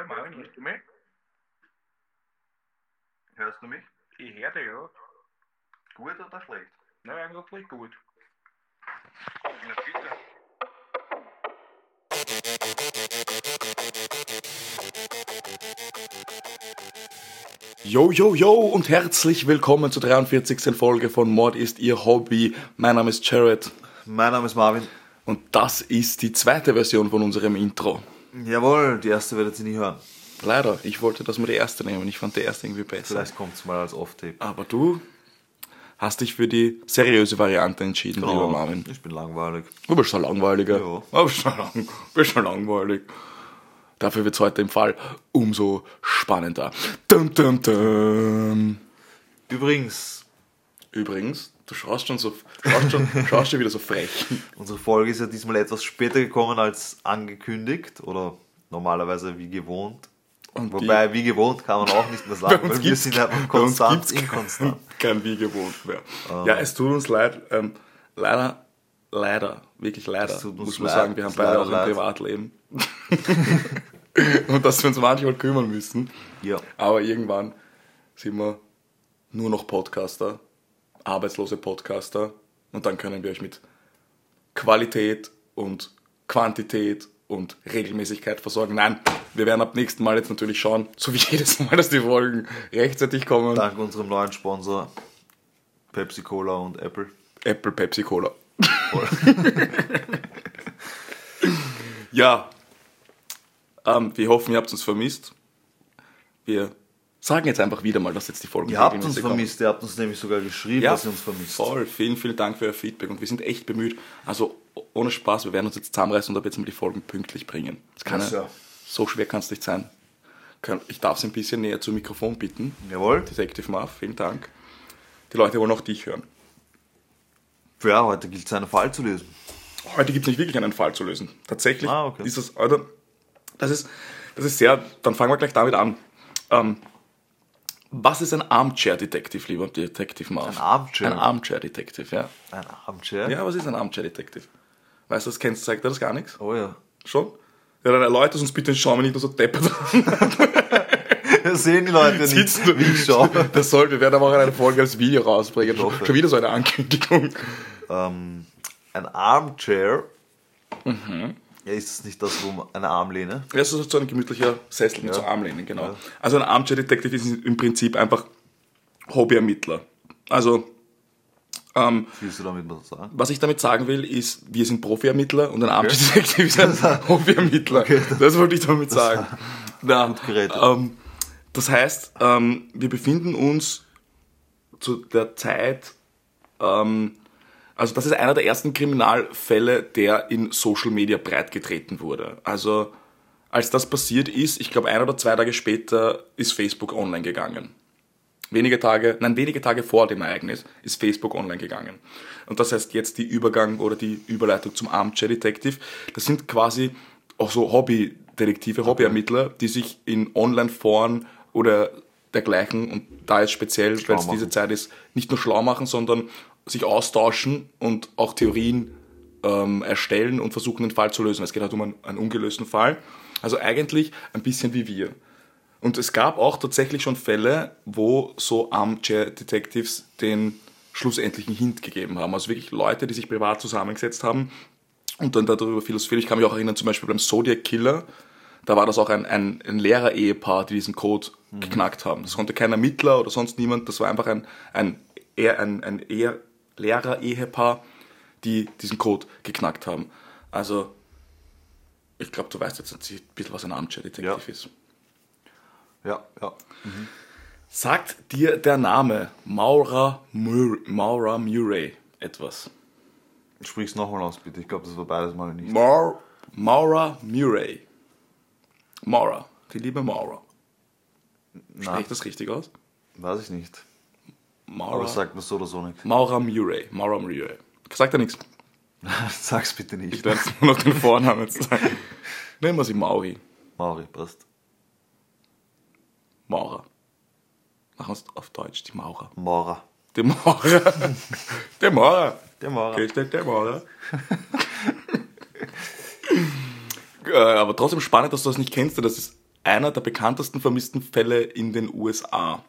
Hallo Marvin, hörst du mich? Hörst du mich? Ich höre dich, ja. Gut oder schlecht? Na, eigentlich gut. Na bitte. Yo, yo, yo und herzlich willkommen zur 43. Folge von Mord ist Ihr Hobby. Mein Name ist Jared Mein Name ist Marvin. und das ist die zweite Version von unserem Intro. Jawohl, die erste werdet ihr nie hören. Leider, ich wollte, dass wir die erste nehmen. Ich fand die erste irgendwie besser. Vielleicht kommt es mal als Off-Tape. Aber du hast dich für die seriöse Variante entschieden, lieber Marvin. Ich bin langweilig. Du bist ein langweiliger. Ja. Du bist lang, bist ein langweilig. Dafür wird es heute im Fall umso spannender. Dum, dum, dum. Übrigens, Übrigens, du schaust schon so, schaust schon, schaust schon wieder so frech. unsere Folge ist ja diesmal etwas später gekommen als angekündigt oder normalerweise wie gewohnt. Und Wobei, wie gewohnt kann man auch nicht mehr sagen, weil wir sind einfach konstant inkonstant. Kein wie gewohnt mehr. Ja, es tut uns leid. Ähm, leider, leider, wirklich leider, Es tut uns muss man leid, sagen, wir haben beide auch ein. Privatleben. Und dass wir uns manchmal kümmern müssen. Ja. Aber irgendwann sind wir nur noch Podcaster, arbeitslose Podcaster. Und dann können wir euch mit Qualität und Quantität und Regelmäßigkeit versorgen. Nein, wir werden ab nächsten Mal jetzt natürlich schauen, so wie jedes Mal, dass die Folgen rechtzeitig kommen. Dank unserem neuen Sponsor Pepsi Cola und Apple. Apple Pepsi Cola. ja, ähm, wir hoffen, ihr habt uns vermisst. Wir sagen jetzt einfach wieder mal, dass jetzt die Folgen Ihr habt uns vermisst, ihr habt uns nämlich sogar geschrieben, Ja, dass ihr uns vermisst. voll. Vielen, vielen Dank für euer Feedback und wir sind echt bemüht. Also ohne Spaß, wir werden uns jetzt zusammenreißen und ab jetzt mal die Folgen pünktlich bringen. Das kann ja, so schwer kann es nicht sein. Ich darf Sie ein bisschen näher zum Mikrofon bitten. Jawohl. Detective Marv, vielen Dank. Die Leute wollen auch dich hören. Ja, heute gilt es einen Fall zu lösen. Heute gibt es nicht wirklich einen Fall zu lösen. Tatsächlich Ah, okay. ist das, oder, das ist, das ist sehr, dann fangen wir gleich damit an. Ähm, was ist ein Armchair Detective, lieber Detective Marv? Ein Armchair? Ein Armchair Detective, ja. Ein Armchair? Ja, was ist ein Armchair Detective? Weißt du, das kennst, sagt dir das gar nichts? Oh ja. Schon? Ja, dann erläutert uns bitte, schauen wir nicht nur so deppert Das sehen die Leute nicht, sitzen. du- wie ich schaue. Das soll, wir werden aber auch eine Folge als Video rausbringen. Schon wieder so eine Ankündigung. Ähm, ein Armchair. Mhm. Ja, ist das nicht das, wo eine Armlehne? Das ist so ein gemütlicher Sessel mit Ja. so Armlehnen, genau. Ja. Also ein Armchair Detective ist im Prinzip einfach Hobbyermittler. Also, ähm, damit was was ich damit sagen will, ist, wir sind Profi-Ermittler und ein Armchair Detective ist ein Hobbyermittler. das wollte ich damit sagen. Na, gerettet. ähm, das heißt, ähm, wir befinden uns zu der Zeit, ähm, also das ist einer der ersten Kriminalfälle, der in Social Media breitgetreten wurde. Also als das passiert ist, ich glaube ein oder zwei Tage später ist Facebook online gegangen. Wenige Tage, nein, wenige Tage vor dem Ereignis ist Facebook online gegangen. Und das heißt jetzt die Übergang oder die Überleitung zum Armchair Detective. Das sind quasi auch so Hobbydetektive, Hobbyermittler, die sich in Online-Foren oder dergleichen und da jetzt speziell, weil es diese Zeit ist, nicht nur schlau machen, sondern sich austauschen und auch Theorien ähm, erstellen und versuchen, den Fall zu lösen. Es geht halt um einen, einen ungelösten Fall. Also eigentlich ein bisschen wie wir. Und es gab auch tatsächlich schon Fälle, wo so Armchair Detectives den schlussendlichen Hint gegeben haben. Also wirklich Leute, die sich privat zusammengesetzt haben und dann darüber philosophiert. Ich kann mich auch erinnern, zum Beispiel beim Zodiac Killer, da war das auch ein, ein, ein Lehrer-Ehepaar, die diesen Code geknackt haben. Das konnte kein Ermittler oder sonst niemand, das war einfach ein, ein, eher ein, ein eher Lehrer-Ehepaar, die diesen Code geknackt haben. Also, ich glaube, du weißt jetzt ein bisschen, was ein Detective Ja. ist. Ja, ja. Sagt dir der Name Maura, Mur Maura Murray etwas? Sprich's nochmal aus, bitte. Ich glaube, das war beides mal nicht. Maur Maura Murray. Maura, die liebe Maura. Spreche ich das richtig aus? weiß ich nicht. Maura, Aber sagt man so oder so nicht. Maura Murray. Maura Murray. Sagt er nichts. Sag's bitte Ich nicht. werde jetzt nur noch den Vornamen sagen. Nennen wir sie Mauri. Mauri, passt. Maura. Machen wir es auf Deutsch, die Maurer. Maurer. Die Maurer. Der Maurer. Der Maurer. Okay, der, Maurer. Äh, aber trotzdem spannend, dass du das nicht kennst. Das ist einer der bekanntesten vermissten Fälle in den USA.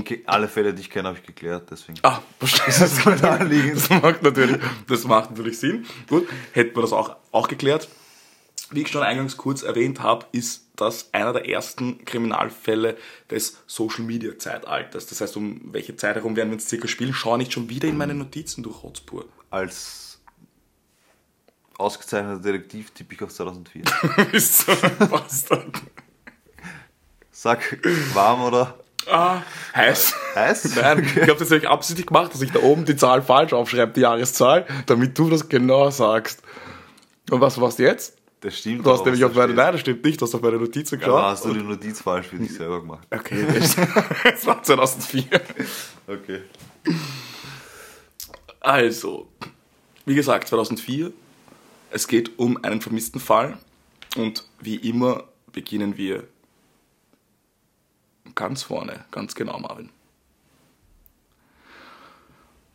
Ge- alle Fälle, die ich kenne, habe ich geklärt, deswegen. Ah, verstehe. Das, voll naheliegend. das, macht natürlich, das macht natürlich Sinn. Gut, hätten wir das auch, auch geklärt. Wie ich schon eingangs kurz erwähnt habe, ist das einer der ersten Kriminalfälle des Social Media Zeitalters. Das heißt, um welche Zeit herum werden wir uns circa spielen? Schau nicht schon wieder in meine Notizen durch Hotspur. Als ausgezeichneter Detektiv tippe ich auf 2004. Bist so ein Bastard. Sag, warm oder Ah, heiß. heiß? Nein, ich habe das natürlich absichtlich gemacht, dass ich da oben die Zahl falsch aufschreibe, die Jahreszahl, damit du das genau sagst. Und was warst du jetzt? Das stimmt. Du hast nämlich auf meine, nein, das stimmt nicht, du hast auf meine Notizen geschaut. hast du die Notiz falsch für dich selber gemacht? Okay, das, das war 2004. Okay. Also, wie gesagt, 2004. Es geht um einen vermissten Fall. Und wie immer beginnen wir ganz vorne, ganz genau, Marvin.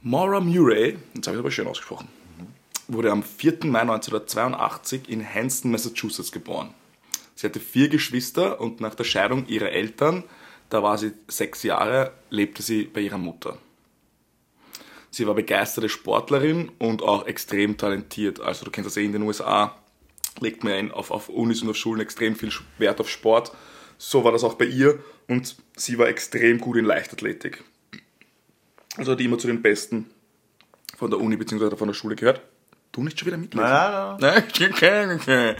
Maura Murray, jetzt habe ich aber schön ausgesprochen, wurde am 4. Mai 1982 in Hanston, Massachusetts geboren. Sie hatte vier Geschwister und nach der Scheidung ihrer Eltern, da war sie sechs Jahre, lebte sie bei ihrer Mutter. Sie war begeisterte Sportlerin und auch extrem talentiert. Also du kennst das eh in den USA, legt man auf, auf Unis und auf Schulen extrem viel Wert auf Sport. So war das auch bei ihr und sie war extrem gut in Leichtathletik. Also hat die immer zu den Besten von der Uni bzw. von der Schule gehört. Du nicht schon wieder mitlesen? Nein, nein, Nein, okay, okay.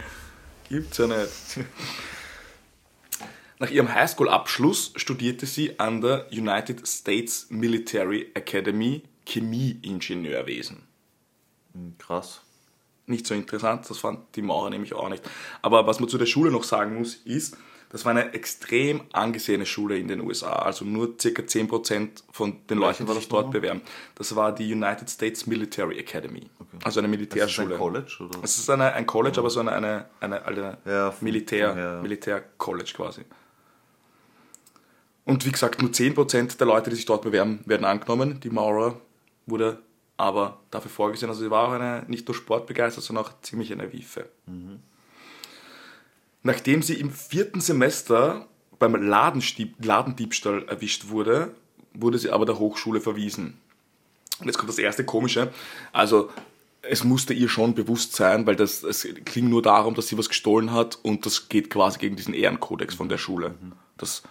Gibt's ja nicht. Nach ihrem Highschool-Abschluss studierte sie an der United States Military Academy Chemieingenieurwesen. nein. Krass. Nicht so interessant, das fand die Maurer nämlich auch nicht. Aber was man zu der Schule noch sagen muss, ist, das war eine extrem angesehene Schule in den USA. Also nur ca. 10% von den Leuten, die sich dort nochmal? bewerben. Das war die United States Military Academy. Also eine Das ist Militärschule. ein College, oder? Es ist eine, ein College, aber so eine, eine, eine, eine Ja, Militär, ja. Militär-College quasi. Und wie gesagt, nur 10% der Leute, die sich dort bewerben, werden angenommen. Die Maurer wurde aber dafür vorgesehen. Also sie war auch eine, nicht nur sportbegeistert, sondern auch ziemlich eine Wiefe. Nachdem sie im vierten Semester beim Ladenstieb, Ladendiebstahl erwischt wurde, wurde sie aber der Hochschule verwiesen. Und jetzt kommt das erste Komische. Also, es musste ihr schon bewusst sein, weil das, es ging nur darum, dass sie was gestohlen hat und das geht quasi gegen diesen Ehrenkodex von der Schule. Das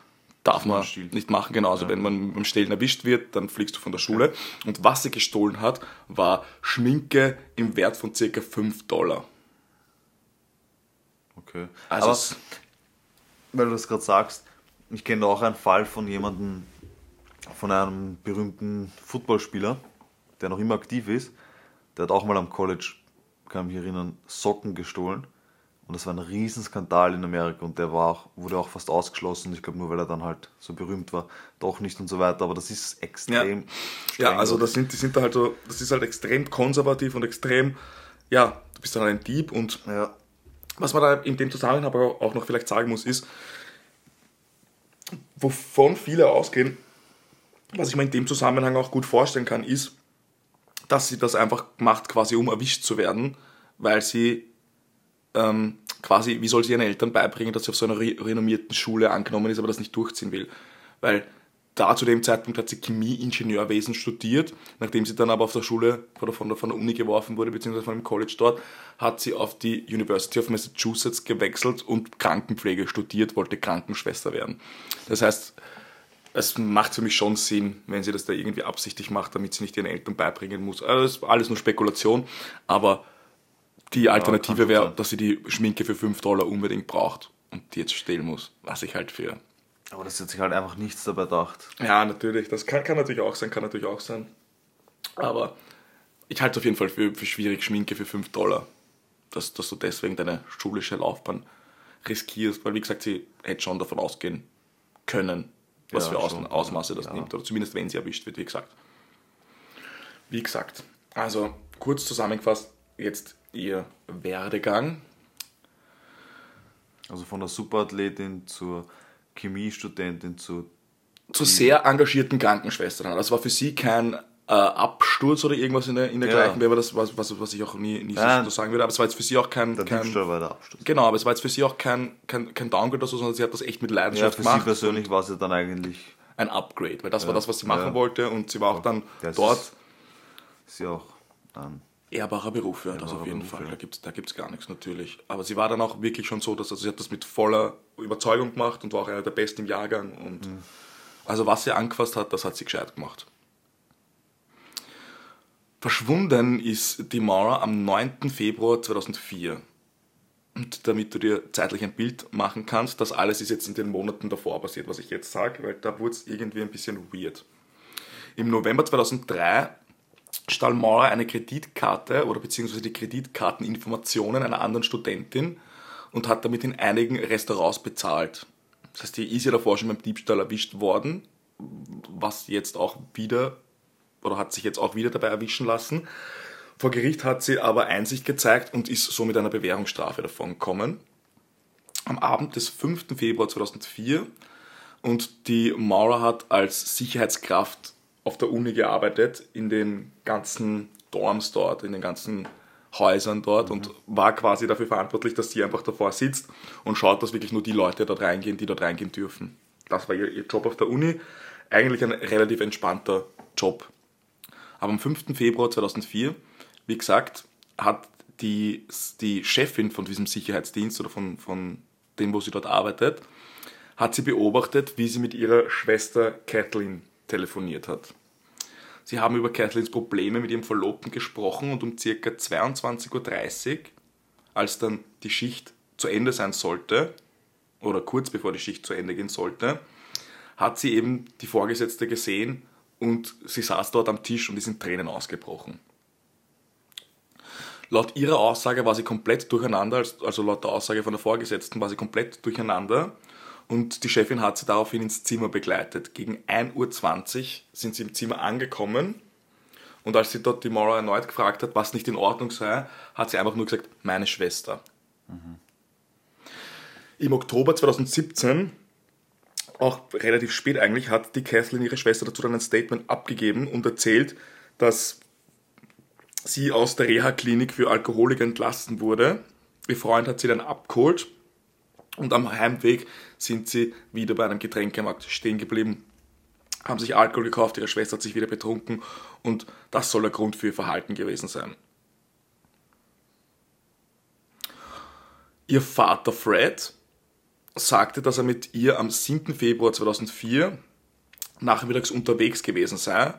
darf man nicht machen. Genau, also wenn man beim Stehlen erwischt wird, dann fliegst du von der Schule. Und was sie gestohlen hat, war Schminke im Wert von circa 5 Dollar. Okay. Also Aber, weil du das gerade sagst, ich kenne auch einen Fall von jemandem, von einem berühmten Footballspieler, der noch immer aktiv ist. Der hat auch mal am College, kann mich erinnern, Socken gestohlen. Und das war ein Riesenskandal in Amerika und der war auch, wurde auch fast ausgeschlossen. Ich glaube nur, weil er dann halt so berühmt war, doch nicht und so weiter. Aber das ist extrem. Ja, streng also das sind, die sind da halt so, das ist halt extrem konservativ und extrem, ja, du bist dann ein Dieb und Ja, Was man da in dem Zusammenhang aber auch noch vielleicht sagen muss, ist, wovon viele ausgehen, was ich mir in dem Zusammenhang auch gut vorstellen kann, ist, dass sie das einfach macht, quasi um erwischt zu werden, weil sie ähm, quasi, wie soll sie ihren Eltern beibringen, dass sie auf so einer re renommierten Schule angenommen ist, aber das nicht durchziehen will. Weil da zu dem Zeitpunkt hat sie Chemieingenieurwesen studiert, nachdem sie dann aber auf der Schule oder von der, von der Uni geworfen wurde, beziehungsweise von dem College dort, hat sie auf die University of Massachusetts gewechselt und Krankenpflege studiert, wollte Krankenschwester werden. Das heißt, es macht für mich schon Sinn, wenn sie das da irgendwie absichtlich macht, damit sie nicht ihren Eltern beibringen muss. Also das ist alles nur Spekulation, aber die Alternative kann wäre, dass sie die Schminke für 5 Dollar unbedingt braucht und die jetzt stehlen muss, was ich halt für aber das hat sich halt einfach nichts dabei gedacht. ja, natürlich. Das kann, kann natürlich auch sein, kann natürlich auch sein. Aber ich halte es auf jeden Fall für, für schwierig, Schminke für 5 Dollar. Dass, dass du deswegen deine schulische Laufbahn riskierst, weil wie gesagt, sie hätte schon davon ausgehen können, was Ja, für Aus schon, Ausmaße das ja. nimmt. Oder zumindest wenn sie erwischt wird, wie gesagt. Wie gesagt, also kurz zusammengefasst, jetzt ihr Werdegang. Also von der Superathletin zur Chemiestudentin zu zu sehr engagierten Krankenschwestern. Das war für sie kein äh, Absturz oder irgendwas in der, in der Ja. gleichen wäre das, was, was, was ich auch nie, nie Ja. so sagen würde. Aber es war jetzt für sie auch kein, Der kein Diebstahl war der Abschluss. genau, aber es war jetzt für sie auch kein, kein, kein Downgrade oder so, sondern sie hat das echt mit Ja, Leidenschaft für sie gemacht. persönlich war es ja dann eigentlich, Ein Upgrade, weil das war Ja. das, was sie machen wollte und sie war auch dann Das dort ist- ja auch ein ehrbarer Beruf, ja, das auf jeden Beruf, Fall. ja. Da gibt es da gibt's gar nichts natürlich. Aber sie war dann auch wirklich schon so, dass also sie hat das mit voller Überzeugung gemacht und war auch einer der Besten im Jahrgang. Und Mhm. also was sie angefasst hat, das hat sie gescheit gemacht. Verschwunden ist die Mara am 9. Februar 2004. Und damit du dir zeitlich ein Bild machen kannst, das alles ist jetzt in den Monaten davor passiert, was ich jetzt sage, weil da wurde es irgendwie ein bisschen weird. Im November 2003 stahl Maurer eine Kreditkarte oder beziehungsweise die Kreditkarteninformationen einer anderen Studentin und hat damit in einigen Restaurants bezahlt. Das heißt, die ist ja davor schon beim Diebstahl erwischt worden, was jetzt auch wieder oder hat sich jetzt auch wieder dabei erwischen lassen. Vor Gericht hat sie aber Einsicht gezeigt und ist somit einer Bewährungsstrafe davon gekommen. Am Abend des 5. Februar 2004 und die Maurer hat als Sicherheitskraft auf der Uni gearbeitet, in den ganzen Dorms dort, in den ganzen Häusern dort und war quasi dafür verantwortlich, dass sie einfach davor sitzt und schaut, dass wirklich nur die Leute dort reingehen, die dort reingehen dürfen. Das war ihr, ihr Job auf der Uni. Eigentlich ein relativ entspannter Job. Aber am 5. Februar 2004, wie gesagt, hat die, die Chefin von diesem Sicherheitsdienst oder von, von dem, wo sie dort arbeitet, hat sie beobachtet, wie sie mit ihrer Schwester Kathleen telefoniert hat. Sie haben über Kathleens Probleme mit ihrem Verlobten gesprochen und um ca. 22.30 Uhr, als dann die Schicht zu Ende sein sollte, oder kurz bevor die Schicht zu Ende gehen sollte, hat sie eben die Vorgesetzte gesehen und sie saß dort am Tisch und ist in Tränen ausgebrochen. Laut ihrer Aussage war sie komplett durcheinander, also laut der Aussage von der Vorgesetzten war sie komplett durcheinander und die Chefin hat sie daraufhin ins Zimmer begleitet. Gegen 1.20 Uhr sind sie im Zimmer angekommen und als sie dort die Maura erneut gefragt hat, was nicht in Ordnung sei, hat sie einfach nur gesagt, meine Schwester. Im Oktober 2017 auch relativ spät eigentlich, hat die Kathleen ihre Schwester dazu dann ein Statement abgegeben und erzählt, dass sie aus der Reha-Klinik für Alkoholiker entlassen wurde. Ihr Freund hat sie dann abgeholt und am Heimweg sind sie wieder bei einem Getränkemarkt stehen geblieben, haben sich Alkohol gekauft, ihre Schwester hat sich wieder betrunken und das soll der Grund für ihr Verhalten gewesen sein. Ihr Vater Fred sagte, dass er mit ihr am 7. Februar 2004 nachmittags unterwegs gewesen sei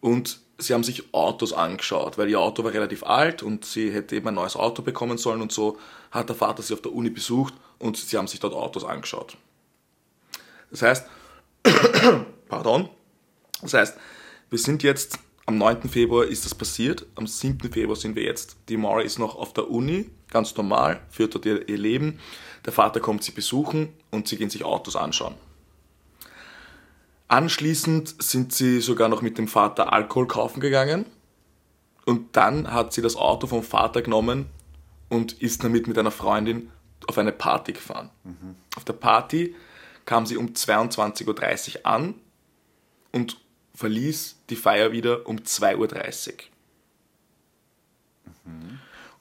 und sie haben sich Autos angeschaut, weil ihr Auto war relativ alt und sie hätte eben ein neues Auto bekommen sollen und so hat der Vater sie auf der Uni besucht und sie haben sich dort Autos angeschaut. Das heißt, pardon, das heißt, wir sind jetzt am 9. Februar ist das passiert, am 7. Februar sind wir jetzt. Die Mara ist noch auf der Uni, ganz normal, führt dort ihr, ihr Leben. Der Vater kommt sie besuchen und sie gehen sich Autos anschauen. Anschließend sind sie sogar noch mit dem Vater Alkohol kaufen gegangen. Und dann hat sie das Auto vom Vater genommen und ist damit mit einer Freundin auf eine Party gefahren. Auf der Party kam sie um 22.30 Uhr an und verließ die Feier wieder um 2.30 Uhr.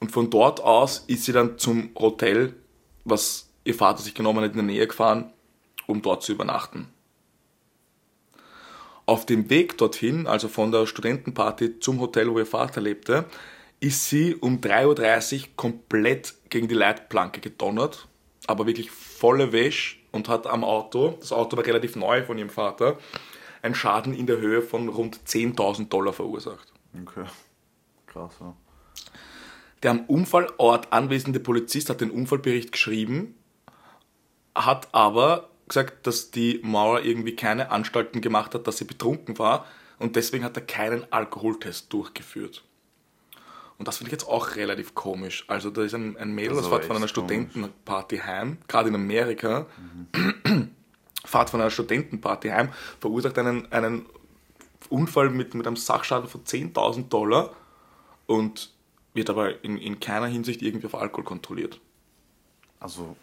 Und von dort aus ist sie dann zum Hotel, was ihr Vater sich genommen hat, in der Nähe gefahren, um dort zu übernachten. Auf dem Weg dorthin, also von der Studentenparty zum Hotel, wo ihr Vater lebte, ist sie um 3.30 Uhr komplett gegen die Leitplanke gedonnert, aber wirklich volle Wäsche und hat am Auto, das Auto war relativ neu von ihrem Vater, einen Schaden in der Höhe von rund 10.000 Dollar verursacht. Okay. Krass, ja. Der am Unfallort anwesende Polizist hat den Unfallbericht geschrieben, hat aber gesagt, dass die Mauer irgendwie keine Anstalten gemacht hat, dass sie betrunken war und deswegen hat er keinen Alkoholtest durchgeführt. Und das finde ich jetzt auch relativ komisch. Also da ist ein, ein Mädel, Das das, fährt von einer echt komisch. Studentenparty heim, gerade in Amerika, fährt von einer Studentenparty heim, verursacht einen, einen Unfall mit, mit einem Sachschaden von 10.000 Dollar und wird aber in, in keiner Hinsicht irgendwie auf Alkohol kontrolliert. Also,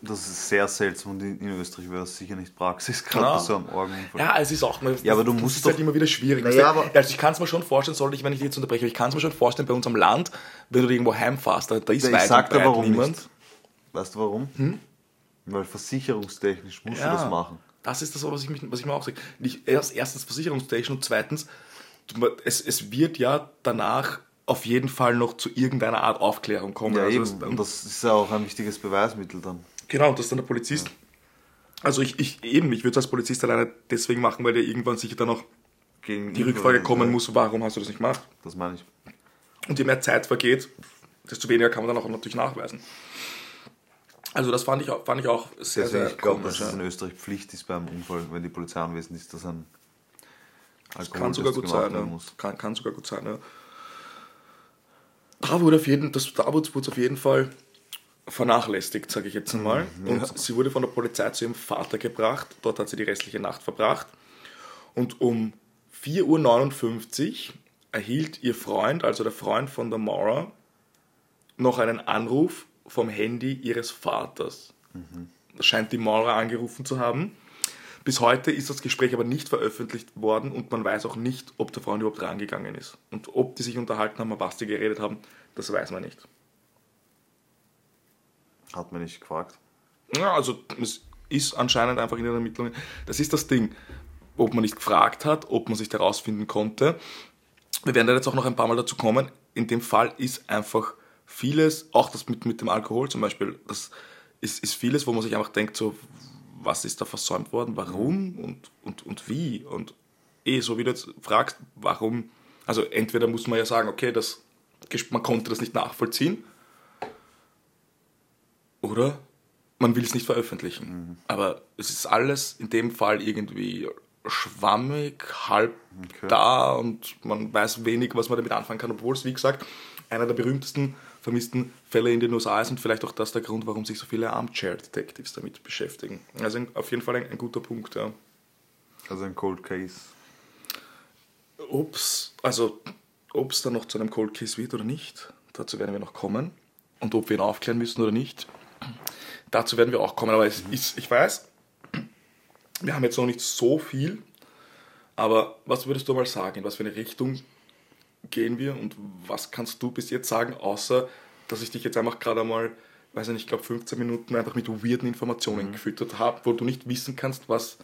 Das ist sehr seltsam und in, Österreich wäre das sicher nicht Praxis, gerade Ja. so einem Orgenunfall. Ja, es ist auch mal. Ja, aber du das musst ist halt immer wieder schwierig. Naja, aber- also ich kann es mir schon vorstellen, sollte ich, wenn ich dich jetzt unterbreche, ich kann es mir schon vorstellen, bei unserem Land, wenn du irgendwo heimfährst, da, da ist ich weit sag und warum niemand. nicht. Weißt du warum? Weil versicherungstechnisch musst Ja, du das machen. Das ist das, was ich, mich, was ich mir auch sage. Nicht erst, erstens versicherungstechnisch und zweitens, es, es wird ja danach auf jeden Fall noch zu irgendeiner Art Aufklärung kommen. Ja, Also eben. das- Und das ist ja auch ein wichtiges Beweismittel dann. Genau, und das ist dann der Polizist. Also ich, ich eben, ich würde es als Polizist alleine deswegen machen, weil der irgendwann sicher dann auch Gegen die Rückfrage kommen muss, warum hast du das nicht gemacht? Das meine ich. Und je mehr Zeit vergeht, desto weniger kann man dann auch natürlich nachweisen. Also das fand ich auch, fand ich auch sehr, Deswegen, sehr ich glaube, dass es ja. in Österreich Pflicht ist beim Unfall, wenn die Polizei anwesend ist, dass ein Das kann sogar gut sein. werden Ja. muss. Kann, kann sogar gut sein, ja. Da wurde auf jeden, das, da wurde es auf jeden Fall vernachlässigt, sage ich jetzt einmal. Und sie wurde von der Polizei zu ihrem Vater gebracht. Dort hat sie die restliche Nacht verbracht. Und um 4.59 Uhr erhielt ihr Freund, also der Freund von der Maura, noch einen Anruf vom Handy ihres Vaters. Das scheint die Maura angerufen zu haben. Bis heute ist das Gespräch aber nicht veröffentlicht worden und man weiß auch nicht, ob der Freund überhaupt rangegangen ist. Und ob die sich unterhalten haben, was die geredet haben, das weiß man nicht. Hat mir nicht gefragt. Ja, also es ist anscheinend einfach in den Ermittlungen. Das ist das Ding. Ob man nicht gefragt hat, ob man sich herausfinden konnte. Wir werden da jetzt auch noch ein paar Mal dazu kommen. In dem Fall ist einfach vieles, auch das mit, mit dem Alkohol zum Beispiel, das ist, ist vieles, wo man sich einfach denkt, so, was ist da versäumt worden, warum und, und, und wie? Und eh, so wie du jetzt fragst, warum, also entweder muss man ja sagen, okay, das, man konnte das nicht nachvollziehen, oder man will es nicht veröffentlichen. Aber es ist alles in dem Fall irgendwie schwammig, halb Okay. da und man weiß wenig, was man damit anfangen kann, obwohl es, wie gesagt, einer der berühmtesten vermissten Fälle in den USA ist und vielleicht auch das der Grund, warum sich so viele Armchair-Detectives damit beschäftigen. Also auf jeden Fall ein, ein guter Punkt, ja. Also ein Cold Case. Ob's, also, ob es dann noch zu einem Cold Case wird oder nicht, dazu werden wir noch kommen. Und ob wir ihn aufklären müssen oder nicht, dazu werden wir auch kommen. Aber es ist, ich weiß, wir haben jetzt noch nicht so viel, aber was würdest du mal sagen? In was für eine Richtung gehen wir und was kannst du bis jetzt sagen, außer dass ich dich jetzt einfach gerade einmal, weiß ich nicht, ich glaube 15 Minuten einfach mit weirden Informationen gefüttert habe, wo du nicht wissen kannst, was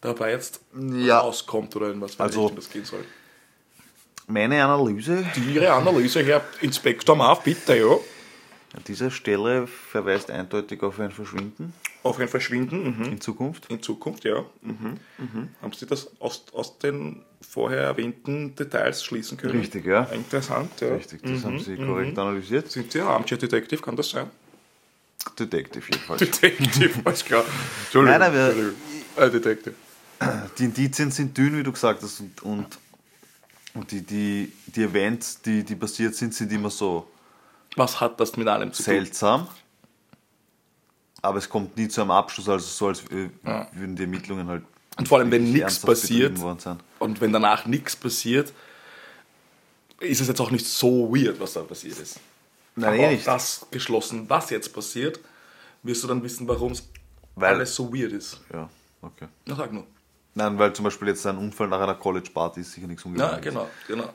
dabei jetzt Ja. rauskommt oder in was für eine Also- Richtung das gehen soll. Meine Analyse Ihre Analyse, Herr Inspektor Marv, bitte, ja. An dieser Stelle verweist eindeutig auf ein Verschwinden Auf ein Verschwinden mhm. in Zukunft. in Zukunft, ja. Mhm. Mhm. Haben Sie das aus, aus den vorher erwähnten Details schließen können? Richtig, ja. Interessant, ja. Richtig, das haben Mhm. Sie korrekt analysiert. Sind Sie ein Armchair Detective, kann das sein? Detective jedenfalls. Detective, alles klar. Entschuldigung. Nein, wir- Entschuldigung. Äh, Detective. Die Indizien sind dünn, wie du gesagt hast, und, und, und die, die, die Events, die, die passiert sind, sind immer so Was hat das mit allem zu tun? seltsam. Aber es kommt nie zu einem Abschluss, also so als äh, Ja. würden die Ermittlungen halt. Und vor allem, wenn nichts passiert. Und wenn danach nichts passiert, ist es jetzt auch nicht so weird, was da passiert ist. Nein, Aber eh nicht. das geschlossen, was jetzt passiert, wirst du dann wissen, warum es alles so weird ist. Ja, okay. Na, sag nur. Nein, weil zum Beispiel jetzt ein Unfall nach einer College-Party ist sicher nichts Ja, Ungewöhnliches. genau, genau.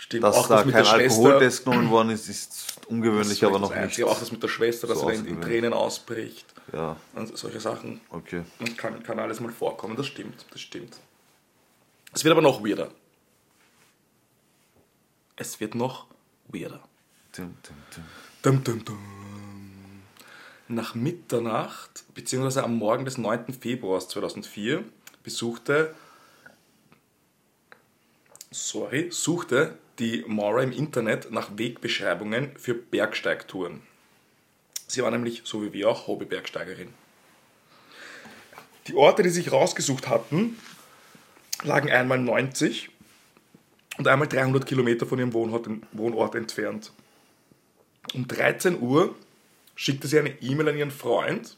Stimmt, Dass auch da das mit kein der Schwester. Alkoholtest genommen worden ist, ist ungewöhnlich, das aber noch das nicht. Einzige. Auch das mit der Schwester, dass so dann in außergewöhnlich. Tränen ausbricht Ja, und solche Sachen. okay. Und kann, kann alles mal vorkommen, das stimmt, das stimmt. Es wird aber noch weirder. Es wird noch weirder. Tim, tim, tim. Dum, dum, dum. Nach Mitternacht, beziehungsweise am Morgen des 9. Februars 2004, besuchte, sorry, suchte die Maura im Internet nach Wegbeschreibungen für Bergsteigtouren. Sie war nämlich, so wie wir auch, Hobbybergsteigerin. Die Orte, die sich rausgesucht hatten, lagen einmal 90 und einmal 300 Kilometer von ihrem Wohnort, Wohnort entfernt. Um 13 Uhr schickte sie eine E-Mail an ihren Freund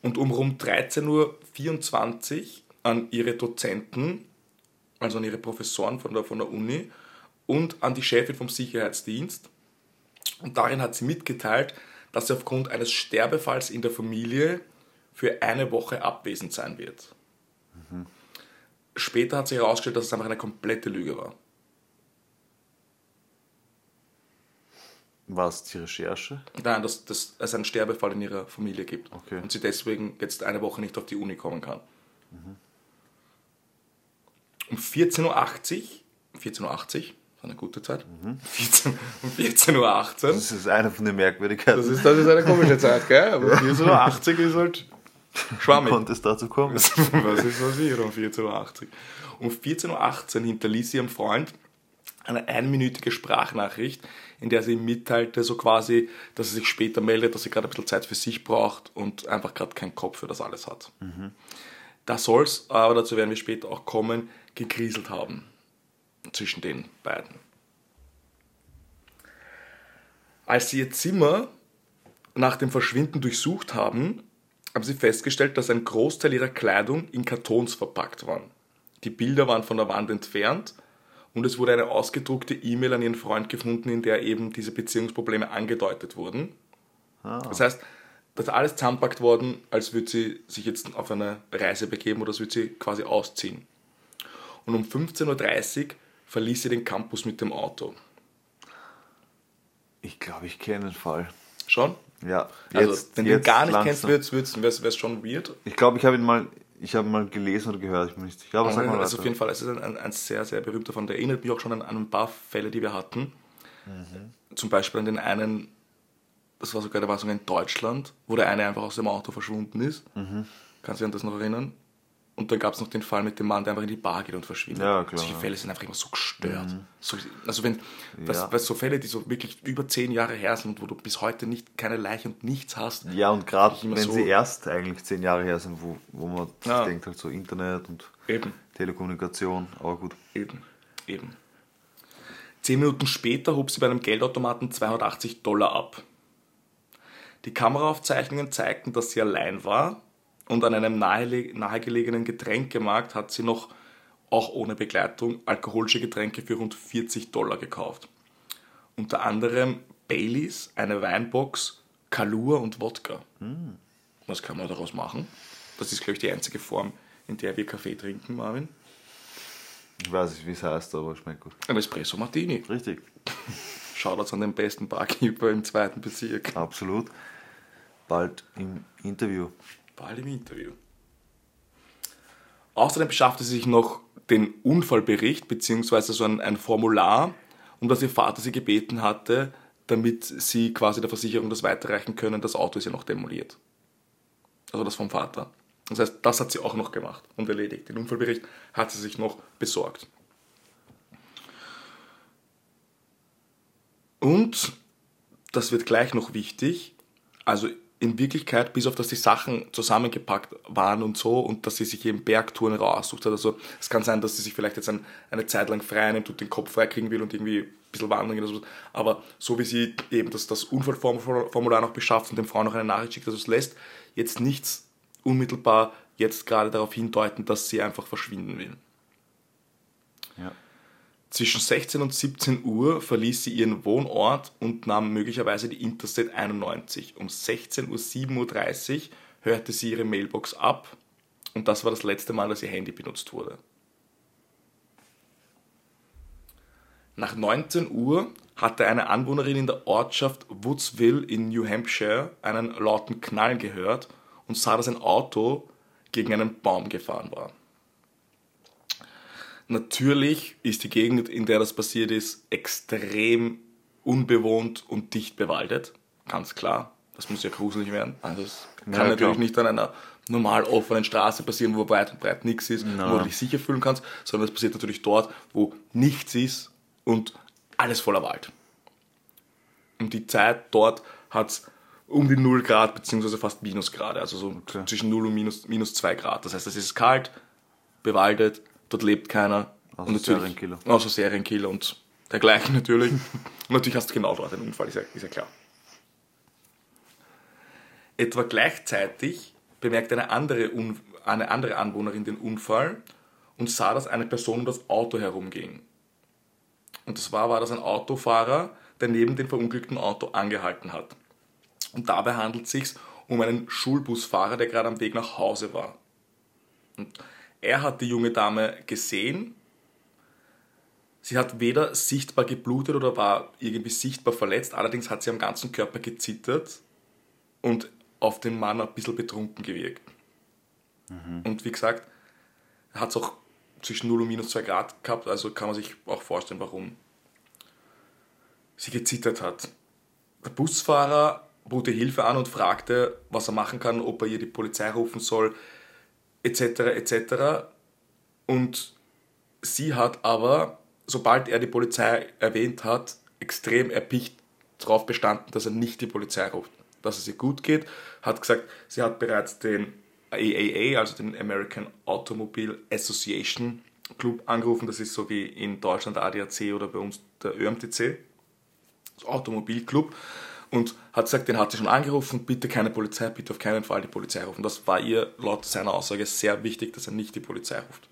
und um rund 13.24 Uhr an ihre Dozenten, also an ihre Professoren von der, von der Uni und an die Chefin vom Sicherheitsdienst. Und darin hat sie mitgeteilt, dass sie aufgrund eines Sterbefalls in der Familie für eine Woche abwesend sein wird. Später hat sich herausgestellt, dass es einfach eine komplette Lüge war. War es die Recherche? Nein, dass, dass es einen Sterbefall in ihrer Familie gibt. Okay. Und sie deswegen jetzt eine Woche nicht auf die Uni kommen kann. Um 14.80 Uhr, 14.80 Uhr, eine gute Zeit, 14, um 14.18 Uhr, Das ist eine von den Merkwürdigkeiten. das ist, das ist eine komische Zeit, gell? Aber 14.80 Uhr ist halt schwammig. Konnte es dazu kommen? Was ist passiert um 14.80 Uhr? Um 14.18 Uhr hinterließ sie ihrem Freund eine einminütige Sprachnachricht, in der sie ihm mitteilte, so quasi, dass sie sich später meldet, dass sie gerade ein bisschen Zeit für sich braucht und einfach gerade keinen Kopf für das alles hat. Da soll es, aber dazu werden wir später auch kommen, gekriselt haben zwischen den beiden. Als sie ihr Zimmer nach dem Verschwinden durchsucht haben, haben sie festgestellt, dass ein Großteil ihrer Kleidung in Kartons verpackt waren. Die Bilder waren von der Wand entfernt und es wurde eine ausgedruckte E-Mail an ihren Freund gefunden, in der eben diese Beziehungsprobleme angedeutet wurden. Das heißt, das ist alles zusammenpackt worden, als würde sie sich jetzt auf eine Reise begeben oder als würde sie quasi ausziehen. Und um 15.30 Uhr verließ sie den Campus mit dem Auto. Ich glaube, ich kenne den Fall. Schon? Ja, Also, jetzt, wenn du ihn gar nicht langsam. kennst, wäre es schon weird. Ich glaube, ich habe ihn mal, ich habe mal gelesen oder gehört, ich bin nicht sicher. Aber sag mal also auf jeden Fall, es ist ein, ein, ein sehr, sehr berühmter von. Der erinnert mich auch schon an, an ein paar Fälle, die wir hatten. Zum Beispiel an den einen, das war sogar, der war sogar in Deutschland, wo der eine einfach aus dem Auto verschwunden ist. Mhm. Kannst du dich an das noch erinnern? Und dann gab es noch den Fall mit dem Mann, der einfach in die Bar geht und verschwindet. Ja, klar, Solche. Mhm. Fälle sind einfach immer so gestört. So, also wenn, was, Ja. so Fälle, die so wirklich über zehn Jahre her sind und wo du bis heute nicht keine Leiche und nichts hast. Ja, und gerade wenn so- sie erst eigentlich zehn Jahre her sind, wo, wo man sich Ja. denkt, halt so Internet und Eben. Telekommunikation, aber gut. Eben, eben. Zehn Minuten später hob sie bei einem Geldautomaten 280 Dollar ab. Die Kameraaufzeichnungen zeigten, dass sie allein war und an einem nahe- nahegelegenen Getränkemarkt hat sie noch, auch ohne Begleitung, alkoholische Getränke für rund 40 Dollar gekauft. Unter anderem Baileys, eine Weinbox, Kalua und Wodka. Was kann man daraus machen? Das ist, glaube ich, die einzige Form, in der wir Kaffee trinken, Marvin. Ich weiß nicht, wie es heißt, aber es schmeckt gut. Ein Espresso Martini. Richtig, Shoutouts an den besten Barkeeper im zweiten Bezirk. absolut. Bald im Interview. Bald im Interview. Außerdem beschaffte sie sich noch den Unfallbericht, beziehungsweise so ein, ein Formular, um das ihr Vater sie gebeten hatte, damit sie quasi der Versicherung das weiterreichen können. Das Auto ist ja noch demoliert. Also das vom Vater. Das heißt, das hat sie auch noch gemacht und erledigt. Den Unfallbericht hat sie sich noch besorgt. Und, das wird gleich noch wichtig, also in Wirklichkeit, bis auf dass die Sachen zusammengepackt waren und so und dass sie sich eben Bergtouren raussucht hat. Also es kann sein, dass sie sich vielleicht jetzt ein, eine Zeit lang frei nimmt und den Kopf frei kriegen will und irgendwie ein bisschen wandern oder so. Aber so wie sie eben das, das Unfallformular noch beschafft und dem Frau noch eine Nachricht schickt, also es lässt jetzt nichts unmittelbar jetzt gerade darauf hindeuten, dass sie einfach verschwinden will. Zwischen 16 und 17 Uhr verließ sie ihren Wohnort und nahm möglicherweise die Interstate 91. Um 16.37 Uhr hörte sie ihre Mailbox ab und das war das letzte Mal, dass ihr Handy benutzt wurde. Nach 19 Uhr hatte eine Anwohnerin in der Ortschaft Woodsville in New Hampshire einen lauten Knall gehört und sah, dass ein Auto gegen einen Baum gefahren war. Natürlich ist die Gegend, in der das passiert ist, extrem unbewohnt und dicht bewaldet. Ganz klar. Das muss ja gruselig werden. Also es kann Ja, natürlich klar. nicht an einer normal offenen Straße passieren, wo weit und breit nichts ist, wo du dich sicher fühlen kannst, sondern es passiert natürlich dort, wo nichts ist und alles voller Wald. Und die Zeit dort hat es um die 0 Grad beziehungsweise fast Minusgrade, also so Okay. zwischen 0 und minus, minus 2 Grad. Das heißt, es ist kalt, bewaldet, dort lebt keiner. Außer Serienkiller. Außer Serienkiller und dergleichen natürlich. und natürlich hast du genau dort einen Unfall, ist ja, ist ja klar. Etwa gleichzeitig bemerkte eine andere, Un eine andere Anwohnerin den Unfall und sah, dass eine Person um das Auto herumging. Und zwar war das ein Autofahrer, der neben dem verunglückten Auto angehalten hat. Und dabei handelt es sich um einen Schulbusfahrer, der gerade am Weg nach Hause war. Und er hat die junge Dame gesehen. Sie hat weder sichtbar geblutet oder war irgendwie sichtbar verletzt. Allerdings hat sie am ganzen Körper gezittert und auf den Mann ein bisschen betrunken gewirkt. Und wie gesagt, hat es auch zwischen 0 und minus 2 Grad gehabt, also kann man sich auch vorstellen, warum sie gezittert hat. Der Busfahrer bot ihr Hilfe an und fragte, was er machen kann, ob er ihr die Polizei rufen soll, etc. etc. Und sie hat aber, sobald er die Polizei erwähnt hat, extrem erpicht darauf bestanden, dass er nicht die Polizei ruft, dass es ihr gut geht, hat gesagt, sie hat bereits den AAA, also den American Automobile Association Club angerufen, das ist so wie in Deutschland der ADAC oder bei uns der ÖMTC, das Automobilclub, und hat gesagt, den hat sie schon angerufen, bitte keine Polizei, bitte auf keinen Fall die Polizei rufen. Das war ihr laut seiner Aussage sehr wichtig, dass er nicht die Polizei ruft.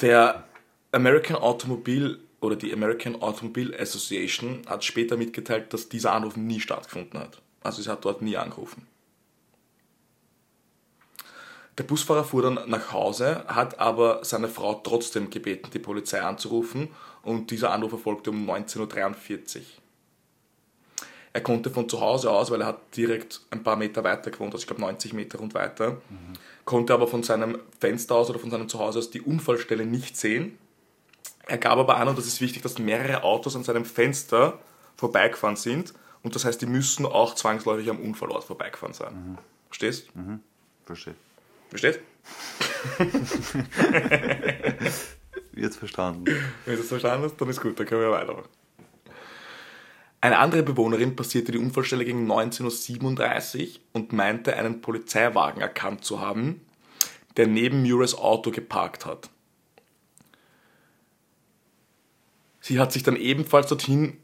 Der American Automobile oder die American Automobile Association hat später mitgeteilt, dass dieser Anruf nie stattgefunden hat. Also sie hat dort nie angerufen. Der Busfahrer fuhr dann nach Hause, hat aber seine Frau trotzdem gebeten, die Polizei anzurufen und dieser Anruf erfolgte um 19.43 Uhr. Er konnte von zu Hause aus, weil er hat direkt ein paar Meter weiter gewohnt, also ich glaube 90 Meter und weiter, konnte aber von seinem Fenster aus oder von seinem Zuhause aus die Unfallstelle nicht sehen. Er gab aber an, und das ist wichtig, dass mehrere Autos an seinem Fenster vorbeigefahren sind und das heißt, die müssen auch zwangsläufig am Unfallort vorbeigefahren sein. Verstehst? Verstehe. Verstehst? Jetzt verstanden. Wenn du das verstanden hast, dann ist gut, dann können wir weitermachen. Eine andere Bewohnerin passierte die Unfallstelle gegen 19.37 Uhr und meinte, einen Polizeiwagen erkannt zu haben, der neben Murrays Auto geparkt hat. Sie hat sich dann ebenfalls dorthin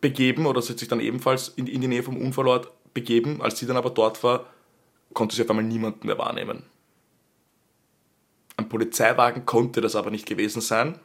begeben oder sie hat sich dann ebenfalls in, in die Nähe vom Unfallort begeben. Als sie dann aber dort war, konnte sie auf einmal niemanden mehr wahrnehmen. Ein Polizeiwagen konnte das aber nicht gewesen sein,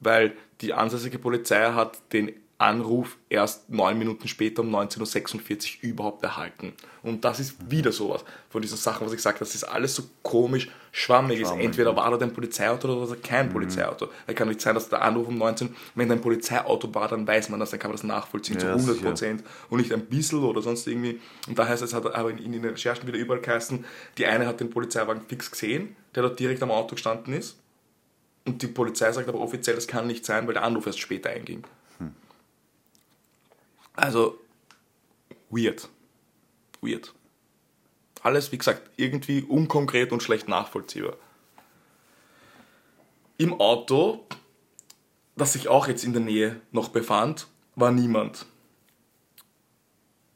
weil die ansässige Polizei hat den Anruf erst neun Minuten später um 19.46 Uhr überhaupt erhalten. Und das ist wieder sowas von diesen Sachen, was ich habe, das ist alles so komisch schwammig ist. Schwammig, Entweder ja. war da ein Polizeiauto oder war da kein Polizeiauto. Es kann nicht sein, dass der Anruf um 19, wenn da ein Polizeiauto war, dann weiß man das, dann kann man das nachvollziehen zu Ja, 100 sicher. Prozent und nicht ein bisschen oder sonst irgendwie. Und da heißt es, hat aber in, in den Recherchen wieder überall geheißen, die eine hat den Polizeiwagen fix gesehen, der dort direkt am Auto gestanden ist. Und die Polizei sagt aber offiziell, das kann nicht sein, weil der Anruf erst später einging. Also, weird. Weird. Alles, wie gesagt, irgendwie unkonkret und schlecht nachvollziehbar. Im Auto, das sich auch jetzt in der Nähe noch befand, war niemand.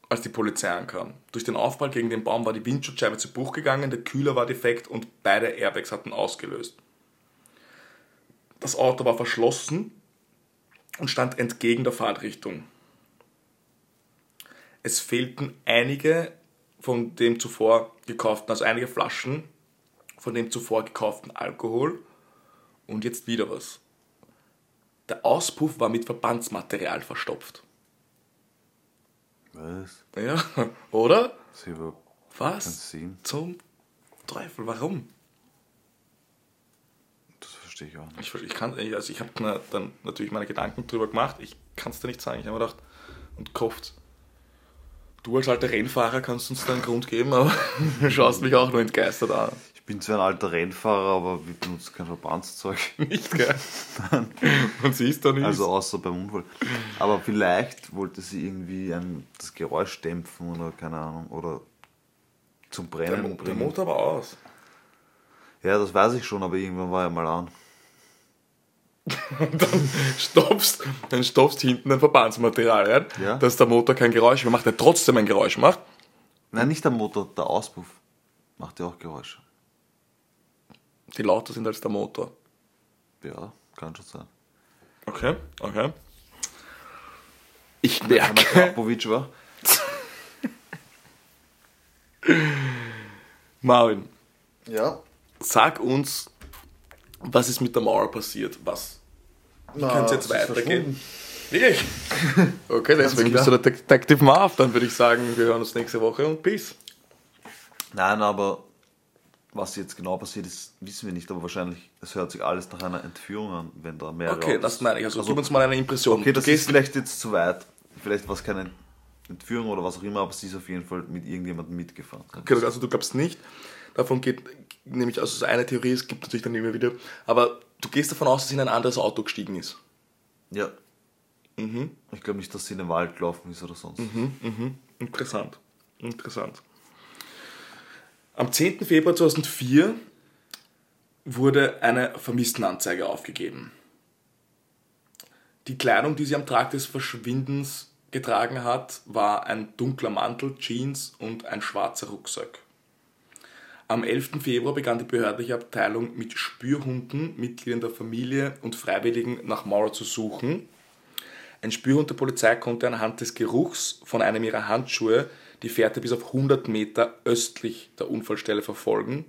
Als die Polizei ankam. Durch den Aufprall gegen den Baum war die Windschutzscheibe zu Bruch gegangen, der Kühler war defekt und beide Airbags hatten ausgelöst. Das Auto war verschlossen und stand entgegen der Fahrtrichtung. Es fehlten einige von dem zuvor gekauften, also einige Flaschen von dem zuvor gekauften Alkohol. Und jetzt wieder was. Der Auspuff war mit Verbandsmaterial verstopft. Was? Ja, oder? Überhaupt Was? Zum Teufel, warum? Das verstehe ich auch nicht. Ich, ich kann, also ich habe mir dann natürlich meine Gedanken drüber gemacht. Ich kann es dir nicht sagen. Ich habe mir gedacht, und gehofft, du als alter Rennfahrer kannst uns da einen Grund geben, aber du schaust mich auch nur entgeistert an. Ich bin zwar ein alter Rennfahrer, aber wir benutzen kein Verbandszeug. Nicht, gell? Und sie ist da nicht. Also außer beim Unfall. Aber vielleicht wollte sie irgendwie ein, das Geräusch dämpfen oder keine Ahnung. Oder zum der, Brennen der bringen. Motor war aus. Ja, das weiß ich schon, aber irgendwann war er mal an. Und dann stoppst, dann stoppst hinten ein Verbandsmaterial rein, Ja. dass der Motor kein Geräusch mehr macht, der trotzdem ein Geräusch macht. Nein, nicht der Motor, der Auspuff macht ja auch Geräusche. Die lauter sind als der Motor. Ja, kann schon sein. Okay, okay. Ich er merke, Krapovic war. Marvin, Ja. sag uns, was ist mit der Mauer passiert? Was? Wie kann es jetzt weitergehen? Wirklich? Okay, deswegen bist du der Detective Marv. Dann würde ich sagen, wir hören uns nächste Woche und Peace. Nein, aber was jetzt genau passiert ist, wissen wir nicht, aber wahrscheinlich, es hört sich alles nach einer Entführung an, wenn da mehrere Okay, das meine ich. Also, gib uns mal eine Impression. Okay, du das gehst ist vielleicht jetzt zu weit. Vielleicht war es keine Entführung oder was auch immer, aber sie ist auf jeden Fall mit irgendjemandem mitgefahren. Okay, also du glaubst nicht. Davon geht nämlich, also so eine Theorie, es gibt natürlich dann immer wieder, aber du gehst davon aus, dass sie in ein anderes Auto gestiegen ist. Ja. Ich glaube nicht, dass sie in den Wald gelaufen ist oder sonst. Mhm. Interessant. Interessant. Am 10. Februar 2004 wurde eine Vermisstenanzeige aufgegeben. Die Kleidung, die sie am Tag des Verschwindens getragen hat, war ein dunkler Mantel, Jeans und ein schwarzer Rucksack. Am 11. Februar begann die behördliche Abteilung mit Spürhunden, Mitgliedern der Familie und Freiwilligen nach Maura zu suchen. Ein Spürhund der Polizei konnte anhand des Geruchs von einem ihrer Handschuhe die Fährte bis auf 100 Meter östlich der Unfallstelle verfolgen.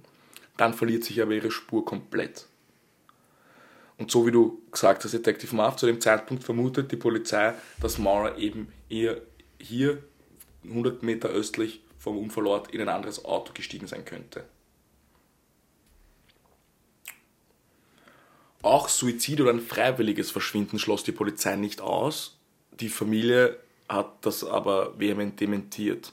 Dann verliert sich aber ihre Spur komplett. Und so wie du gesagt hast, Detective Marv, zu dem Zeitpunkt vermutet die Polizei, dass Maura eben eher hier 100 Meter östlich vom Unfallort in ein anderes Auto gestiegen sein könnte. Auch Suizid oder ein freiwilliges Verschwinden schloss die Polizei nicht aus. Die Familie hat das aber vehement dementiert.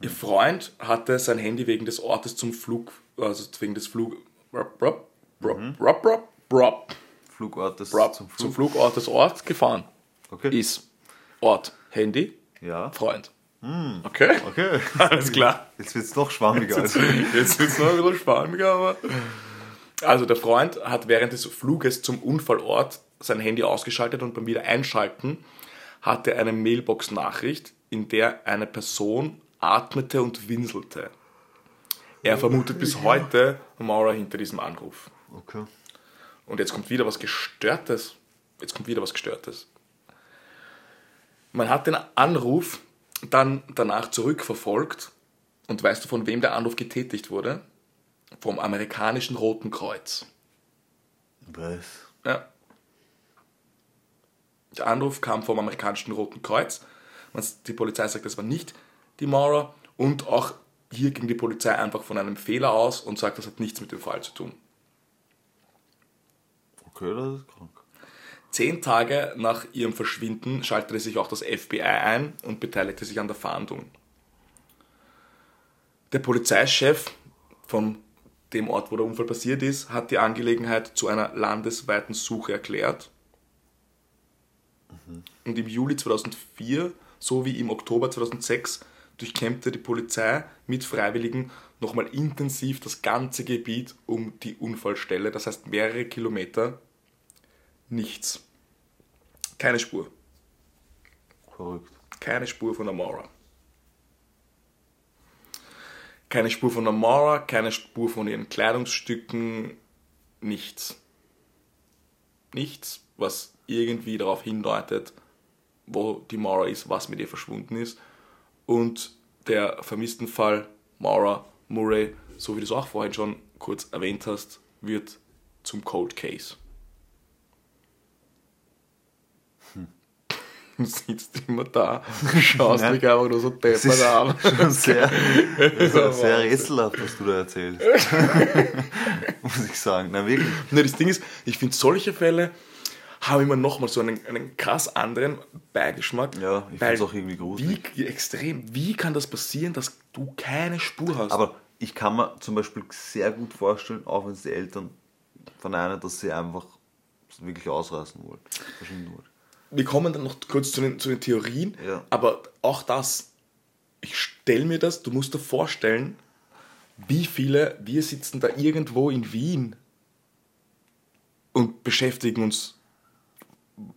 Ihr Freund hatte sein Handy wegen des Ortes zum Flug, also wegen des Flug, brop, brop, brop, brop, brop, brop, Flugort des, brop, zum zum, Flug. Flugort des Orts gefahren. Okay. Ist Ort, Handy, Ja. Freund. Okay, Okay. alles klar. Jetzt wird es noch schwammiger. Also. Jetzt wird es noch ein bisschen spannender, aber. Also, der Freund hat während des Fluges zum Unfallort sein Handy ausgeschaltet und beim Wiedereinschalten hatte er eine Mailbox-Nachricht, in der eine Person atmete und winselte. Er vermutet bis heute Maura hinter diesem Anruf. Okay. Und jetzt kommt wieder was Gestörtes. Jetzt kommt wieder was Gestörtes. Man hat den Anruf dann danach zurückverfolgt. Und weißt du, von wem der Anruf getätigt wurde? Vom amerikanischen Roten Kreuz. Was? Ja. Der Anruf kam vom amerikanischen Roten Kreuz. Die Polizei sagt, das war nicht die Maurer. Und auch hier ging die Polizei einfach von einem Fehler aus und sagt, das hat nichts mit dem Fall zu tun. Okay, das ist krank. Zehn Tage nach ihrem Verschwinden schaltete sich auch das FBI ein und beteiligte sich an der Fahndung. Der Polizeichef von dem Ort, wo der Unfall passiert ist, hat die Angelegenheit zu einer landesweiten Suche erklärt. Und im Juli 2004 sowie im Oktober 2006 durchkämmte die Polizei mit Freiwilligen nochmal intensiv das ganze Gebiet um die Unfallstelle, das heißt mehrere Kilometer Nichts. Keine Spur. Verrückt. Keine Spur von der Maurer. Keine Spur von der Maurer, keine Spur von ihren Kleidungsstücken, nichts. Nichts, was irgendwie darauf hindeutet, wo die Maurer ist, was mit ihr verschwunden ist. Und der vermissten Fall Maurer Murray, so wie du es auch vorhin schon kurz erwähnt hast, wird zum Cold Case. Du sitzt immer da, schaust Ja. mich einfach nur so Das deppert an. schon sehr, sehr rätselhaft, was du da erzählst. Muss ich sagen. Na wirklich. Ne, das Ding ist, ich finde, solche Fälle haben immer nochmal so einen, einen krass anderen Beigeschmack. Ja, ich weil find's auch irgendwie gruselig. Wie, extrem. Wie kann das passieren, dass du keine Spur hast? Aber ich kann mir zum Beispiel sehr gut vorstellen, auch wenn es die Eltern verneinen, dass sie einfach wirklich ausreißen wollten. Wir kommen dann noch kurz zu den, zu den Theorien, Ja. aber auch das, ich stelle mir das, du musst dir vorstellen, wie viele, wir sitzen da irgendwo in Wien und beschäftigen uns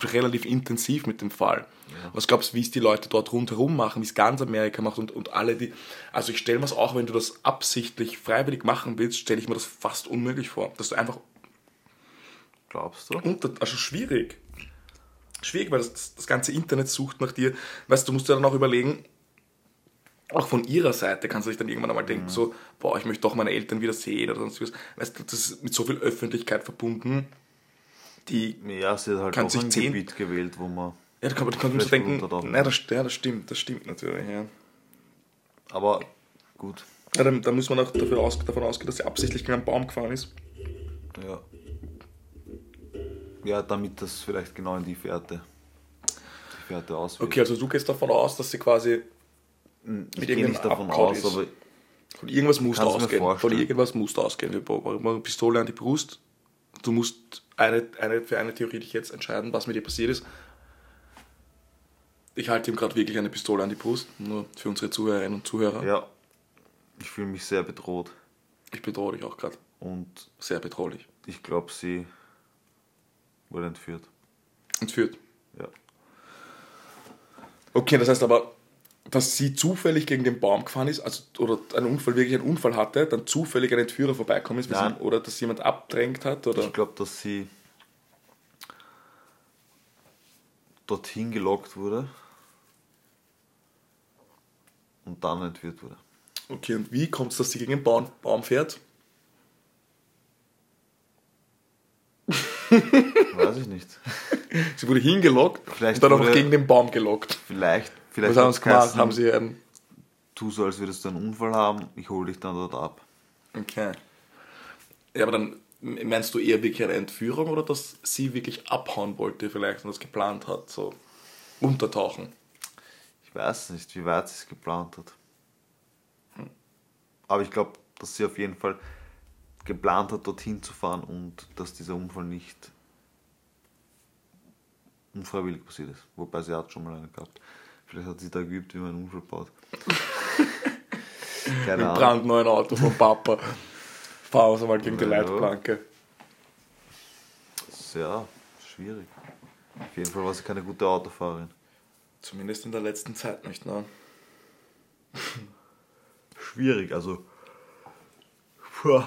relativ intensiv mit dem Fall. Was glaubst du, wie es die Leute dort rundherum machen, wie es ganz Amerika macht und, und alle die. Also ich stelle mir es auch, wenn du das absichtlich freiwillig machen willst, stelle ich mir das fast unmöglich vor. Dass du einfach Glaubst du? unter, also schwierig. Schwierig, weil das, das, ganze Internet sucht nach dir. Weißt du, musst dir dann auch überlegen, auch von ihrer Seite kannst du dich dann irgendwann einmal denken, so, boah, ich möchte doch meine Eltern wieder sehen oder sonst was. Weißt du, das ist mit so viel Öffentlichkeit verbunden. die Ja, sie hat halt Kann auch sich ein zehn- Gebiet gewählt, wo man. Ja, da kann man, da kann man so denken, nein, das, ja, das stimmt, das stimmt natürlich, ja. Aber gut. ja dann, dann muss man auch dafür aus, davon ausgehen, dass sie absichtlich gegen einen Baum gefahren ist. Ja. Ja, damit das vielleicht genau in die Fährte. Die Fährte auswählt. Okay, also du gehst davon aus, dass sie quasi ich mit gehe irgendeinem nicht davon Abkaut aus, ist. aber von irgendwas musst du ausgehen. Von irgendwas musst ausgehen. Wir brauchen eine Pistole an die Brust. Du musst eine, eine, für eine Theorie dich jetzt entscheiden, was mit dir passiert ist. Ich halte ihm gerade wirklich eine Pistole an die Brust, nur für unsere Zuhörerinnen und Zuhörer. ja, ich fühle mich sehr bedroht. Ich bedrohe dich auch gerade. Und Sehr bedrohlich. ich glaube, sie wurde entführt. Entführt. Ja. Okay, das heißt aber, dass sie zufällig gegen den Baum gefahren ist, also, oder einen Unfall, wirklich einen Unfall hatte, dann zufällig ein Entführer vorbeikommen ist, Nein. sie, oder dass jemand abdrängt hat, oder? Ich glaube, dass sie dorthin gelockt wurde und dann entführt wurde. Okay, und wie kommt es, dass sie gegen den Baum, Baum fährt? Weiß ich nicht. Sie wurde hingelockt Vielleicht und dann auch gegen den Baum gelockt. Vielleicht, vielleicht Was haben sie gemacht? Haben sie einen. tu so, als würdest du einen Unfall haben, ich hole dich dann dort ab. Okay. Ja, aber dann meinst du eher wirklich eine Entführung oder dass sie wirklich abhauen wollte, vielleicht und das geplant hat, so untertauchen? Ich weiß nicht, wie weit sie es geplant hat. Aber ich glaube, dass sie auf jeden Fall geplant hat, dorthin zu fahren und dass dieser Unfall nicht unfreiwillig passiert ist. Wobei sie hat schon mal einen gehabt. Vielleicht hat sie da geübt, wie man einen Unfall baut. Keine Im Ahnung. brandneuen Auto vom Papa. Fahren wir mal gegen die. Leitplanke. Sehr schwierig. Auf jeden Fall war sie keine gute Autofahrerin. Zumindest in der letzten Zeit nicht, ne? Schwierig, also. Puh.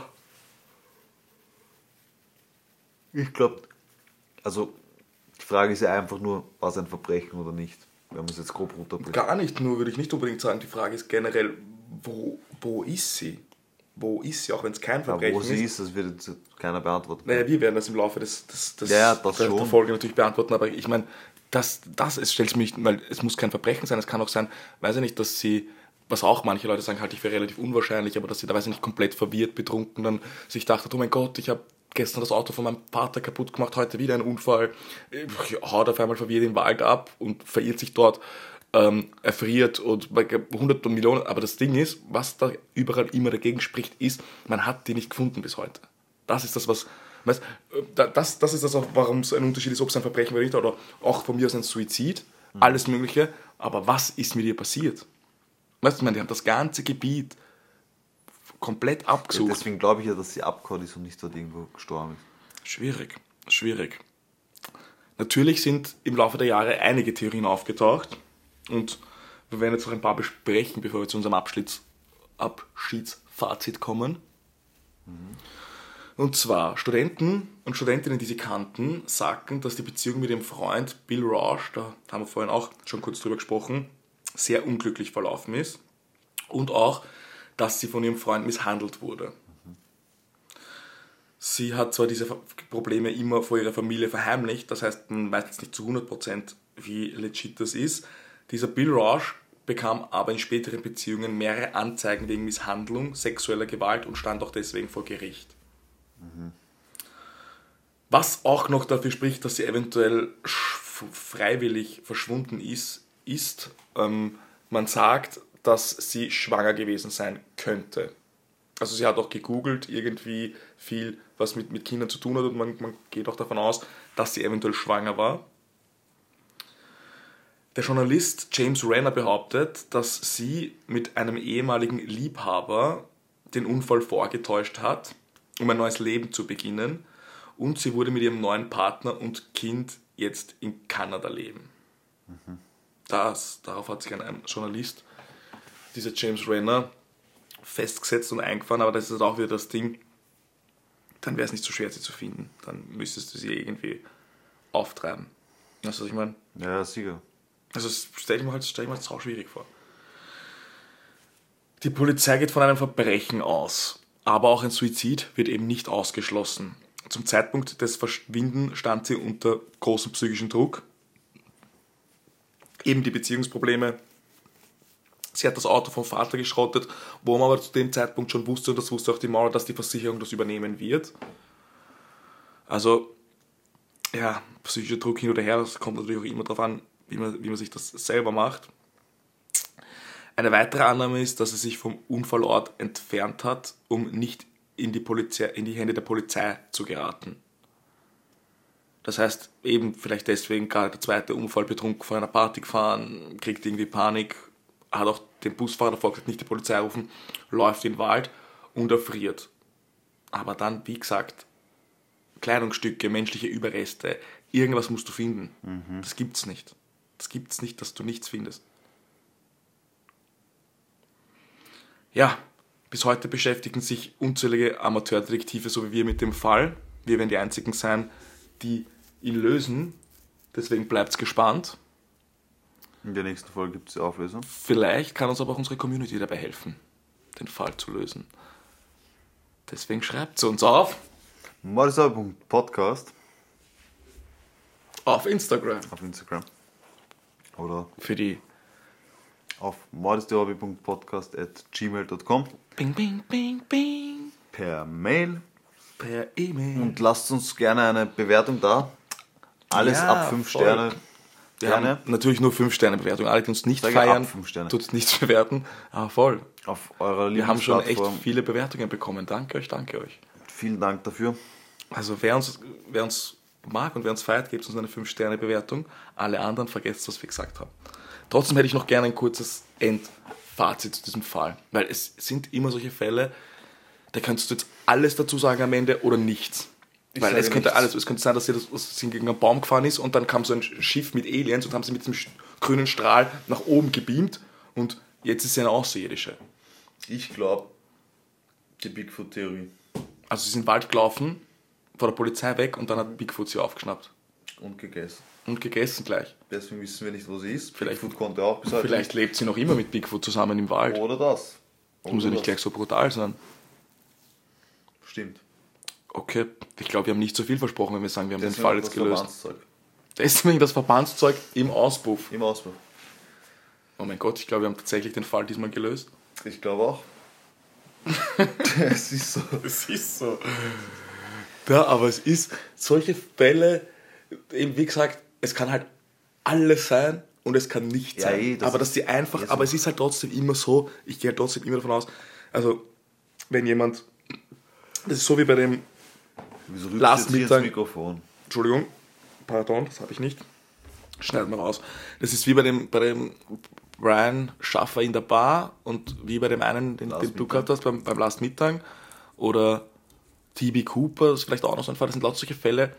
Ich glaube, also die Frage ist ja einfach nur, war es ein Verbrechen oder nicht? Wenn man es jetzt grob runterbringt. Gar nicht nur, würde ich nicht unbedingt sagen. Die Frage ist generell, wo, wo ist sie? Wo ist sie, auch wenn es kein Verbrechen wo sie ist? das wird jetzt keiner beantworten. Naja, wir werden das im Laufe des, des, des, Ja, ja, das der, der. Folge natürlich beantworten, aber ich meine, das, das ist, stellt mich, weil es muss kein Verbrechen sein, es kann auch sein, weiß ich nicht, dass sie, was auch manche Leute sagen, halte ich für relativ unwahrscheinlich, aber dass sie da, weiß ich nicht, komplett verwirrt, betrunken dann sich dachte, oh mein Gott, ich habe gestern das Auto von meinem Vater kaputt gemacht, heute wieder ein Unfall, ich haut auf einmal verwirrt den Wald ab und verirrt sich dort, ähm, erfriert und bei hundert Millionen, aber das Ding ist, was da überall immer dagegen spricht, ist, man hat die nicht gefunden bis heute. Das ist das, was. Weißt, äh, da- das, das ist das, auch, warum es ein Unterschied ist, ob es ein Verbrechen oder nicht, oder auch von mir aus ein Suizid, alles Mögliche. Aber was ist mit ihr passiert? Weißt du, ich meine, die haben das ganze Gebiet komplett Ja, abgesucht. deswegen glaube ich ja, dass sie abgehauen ist und nicht dort irgendwo gestorben ist. Schwierig, schwierig. Natürlich sind im Laufe der Jahre einige Theorien aufgetaucht und wir werden jetzt noch ein paar besprechen, bevor wir zu unserem Abschnitt, Abschiedsfazit kommen. Und zwar, Studenten und Studentinnen, die sie kannten, sagten, dass die Beziehung mit ihrem Freund Bill Rausch, da haben wir vorhin auch schon kurz drüber gesprochen, sehr unglücklich verlaufen ist. Und auch, dass sie von ihrem Freund misshandelt wurde. Sie hat zwar diese Probleme immer vor ihrer Familie verheimlicht, das heißt, man weiß jetzt nicht zu 100% wie legit das ist. Dieser Bill Rausch bekam aber in späteren Beziehungen mehrere Anzeigen wegen Misshandlung, sexueller Gewalt und stand auch deswegen vor Gericht. Was auch noch dafür spricht, dass sie eventuell freiwillig verschwunden ist, ist, ähm, man sagt, dass sie schwanger gewesen sein könnte. Also sie hat auch gegoogelt, irgendwie viel, was mit, mit Kindern zu tun hat und man, man geht auch davon aus, dass sie eventuell schwanger war. Der Journalist James Renner behauptet, dass sie mit einem ehemaligen Liebhaber den Unfall vorgetäuscht hat, um ein neues Leben zu beginnen. Und sie wurde mit ihrem neuen Partner und Kind jetzt in Kanada leben. Das, darauf hat sich ein, ein Journalist, dieser James Renner, festgesetzt und eingefahren, aber das ist auch wieder das Ding, dann wäre es nicht so schwer, sie zu finden. Dann müsstest du sie irgendwie auftreiben. Weißt du, was ich meine? Ja, sicher. Also stell ich mir halt, stell ich mir halt schwierig vor. Die Polizei geht von einem Verbrechen aus, aber auch ein Suizid wird eben nicht ausgeschlossen. zum Zeitpunkt des Verschwinden stand sie unter großem psychischen Druck. Eben die Beziehungsprobleme. Sie hat das Auto vom Vater geschrottet, wo man aber zu dem Zeitpunkt schon wusste, und das wusste auch die Mauer, dass die Versicherung das übernehmen wird. Also, ja, psychischer Druck hin oder her, das kommt natürlich auch immer darauf an, wie man, wie man sich das selber macht. Eine weitere Annahme ist, dass er sich vom Unfallort entfernt hat, um nicht in die, Polizei, in die Hände der Polizei zu geraten. Das heißt, eben vielleicht deswegen gerade der zweite Unfall betrunken vor einer Party gefahren, kriegt irgendwie Panik, hat auch den Busfahrer davor gesagt, nicht die Polizei rufen, läuft in den Wald und erfriert. Aber dann, wie gesagt, Kleidungsstücke, menschliche Überreste, irgendwas musst du finden. Das gibt's nicht. Das gibt's nicht, dass du nichts findest. Ja, bis heute beschäftigen sich unzählige Amateurdetektive, so wie wir, mit dem Fall. Wir werden die einzigen sein, die ihn lösen. Deswegen bleibt's gespannt. In der nächsten Folge gibt es die Auflösung. Vielleicht kann uns aber auch unsere Community dabei helfen, den Fall zu lösen. Deswegen schreibt uns auf Mordisauer.podcast auf Instagram auf Instagram. Oder für die auf mordisdehobby.podcast at gmail.com Bing, bing, bing, bing per Mail. per E-Mail. Und lasst uns gerne eine Bewertung da. Alles Ja, ab 5 voll. Sterne. Wir Gerne. haben natürlich nur 5-Sterne-Bewertung. Alle, die uns nicht Sage feiern, Sterne. tut nichts bewerten. Aber voll. Auf eurer Wir haben schon echt viele Bewertungen bekommen. Danke euch, danke euch. Vielen Dank dafür. Also wer uns, wer uns mag und wer uns feiert, gebt uns eine 5-Sterne-Bewertung. Alle anderen vergesst, was wir gesagt haben. Trotzdem hätte ich noch gerne ein kurzes Endfazit zu diesem Fall. Weil es sind immer solche Fälle, da könntest du jetzt alles dazu sagen am Ende oder nichts. Weil sage es könnte nichts. alles, es könnte sein, dass sie, das, dass sie gegen einen Baum gefahren ist und dann kam so ein Schiff mit Aliens und haben sie mit diesem grünen Strahl nach oben gebeamt und jetzt ist sie eine Außerirdische. Ich glaube, die Bigfoot-Theorie. Also sie sind Wald gelaufen, vor der Polizei weg und dann hat Bigfoot sie aufgeschnappt. Und gegessen. Und gegessen gleich. Deswegen wissen wir nicht, wo sie ist. Vielleicht- Bigfoot konnte auch bis heute Vielleicht lebt sie noch immer mit Bigfoot zusammen im Wald. Oder das. Das muss ja nicht gleich so brutal sein. Stimmt. Okay, ich glaube, wir haben nicht so viel versprochen, wenn wir sagen, wir haben den Deswegen Fall auch jetzt das gelöst. Deswegen das Verbandszeug im Auspuff. Im Ausbau. Oh mein Gott, ich glaube, wir haben tatsächlich den Fall diesmal gelöst. Ich glaube auch. es ist so. Es ist so. Ja, aber es ist solche Fälle, eben wie gesagt, es kann halt alles sein und es kann nicht Ja, sein. eh, das aber dass die einfach, ja, so- aber es ist halt trotzdem immer so, ich gehe halt trotzdem immer davon aus, also wenn jemand, das ist so wie bei dem, Wieso Last jetzt Mittag- Mikrofon? Entschuldigung, pardon, das habe ich nicht, schneiden wir raus. Das ist wie bei dem, bei dem Brian Schaffer in der Bar und wie bei dem einen, den, den du gehabt hast, beim, beim Last Mittag oder TB Cooper, das ist vielleicht auch noch so ein Fall, das sind lauter solche Fälle,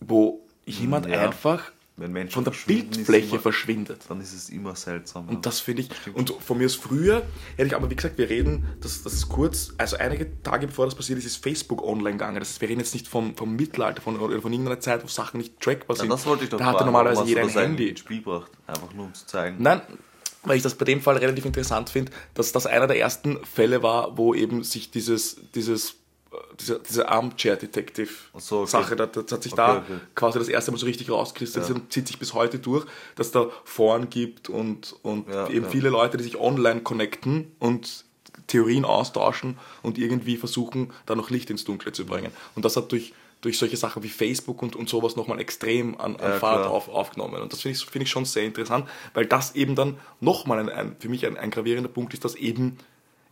wo jemand ja. einfach Wenn Menschen von der ist Bildfläche immer- verschwindet. Dann ist es immer seltsam. Und das finde ich, und von mir aus früher, hätte ich aber, wie gesagt, wir reden, das, das ist kurz, also einige Tage bevor das passiert ist, ist Facebook online gegangen. Das heißt, wir reden jetzt nicht vom, vom Mittelalter von, oder von irgendeiner Zeit, wo Sachen nicht trackbar ja, sind. das wollte ich doch Da hatte normalerweise jeder ein Handy. ins Spiel gebracht. Einfach nur um zu zeigen. Nein, weil ich das bei dem Fall relativ interessant finde, dass das einer der ersten Fälle war, wo eben sich dieses, dieses, diese, diese Armchair-Detective-Sache, so, okay. das, das hat sich Okay, da okay. quasi das erste Mal so richtig rauskristallisiert und zieht sich bis heute durch, dass da Foren gibt und, und Ja, eben ja. viele Leute, die sich online connecten und Theorien austauschen und irgendwie versuchen, da noch Licht ins Dunkle zu bringen. Und das hat durch, durch solche Sachen wie Facebook und, und sowas nochmal extrem an, an Ja, Fahrt auf, aufgenommen. Und das finde ich, finde ich schon sehr interessant, weil das eben dann nochmal ein, ein, für mich ein, ein gravierender Punkt ist, dass eben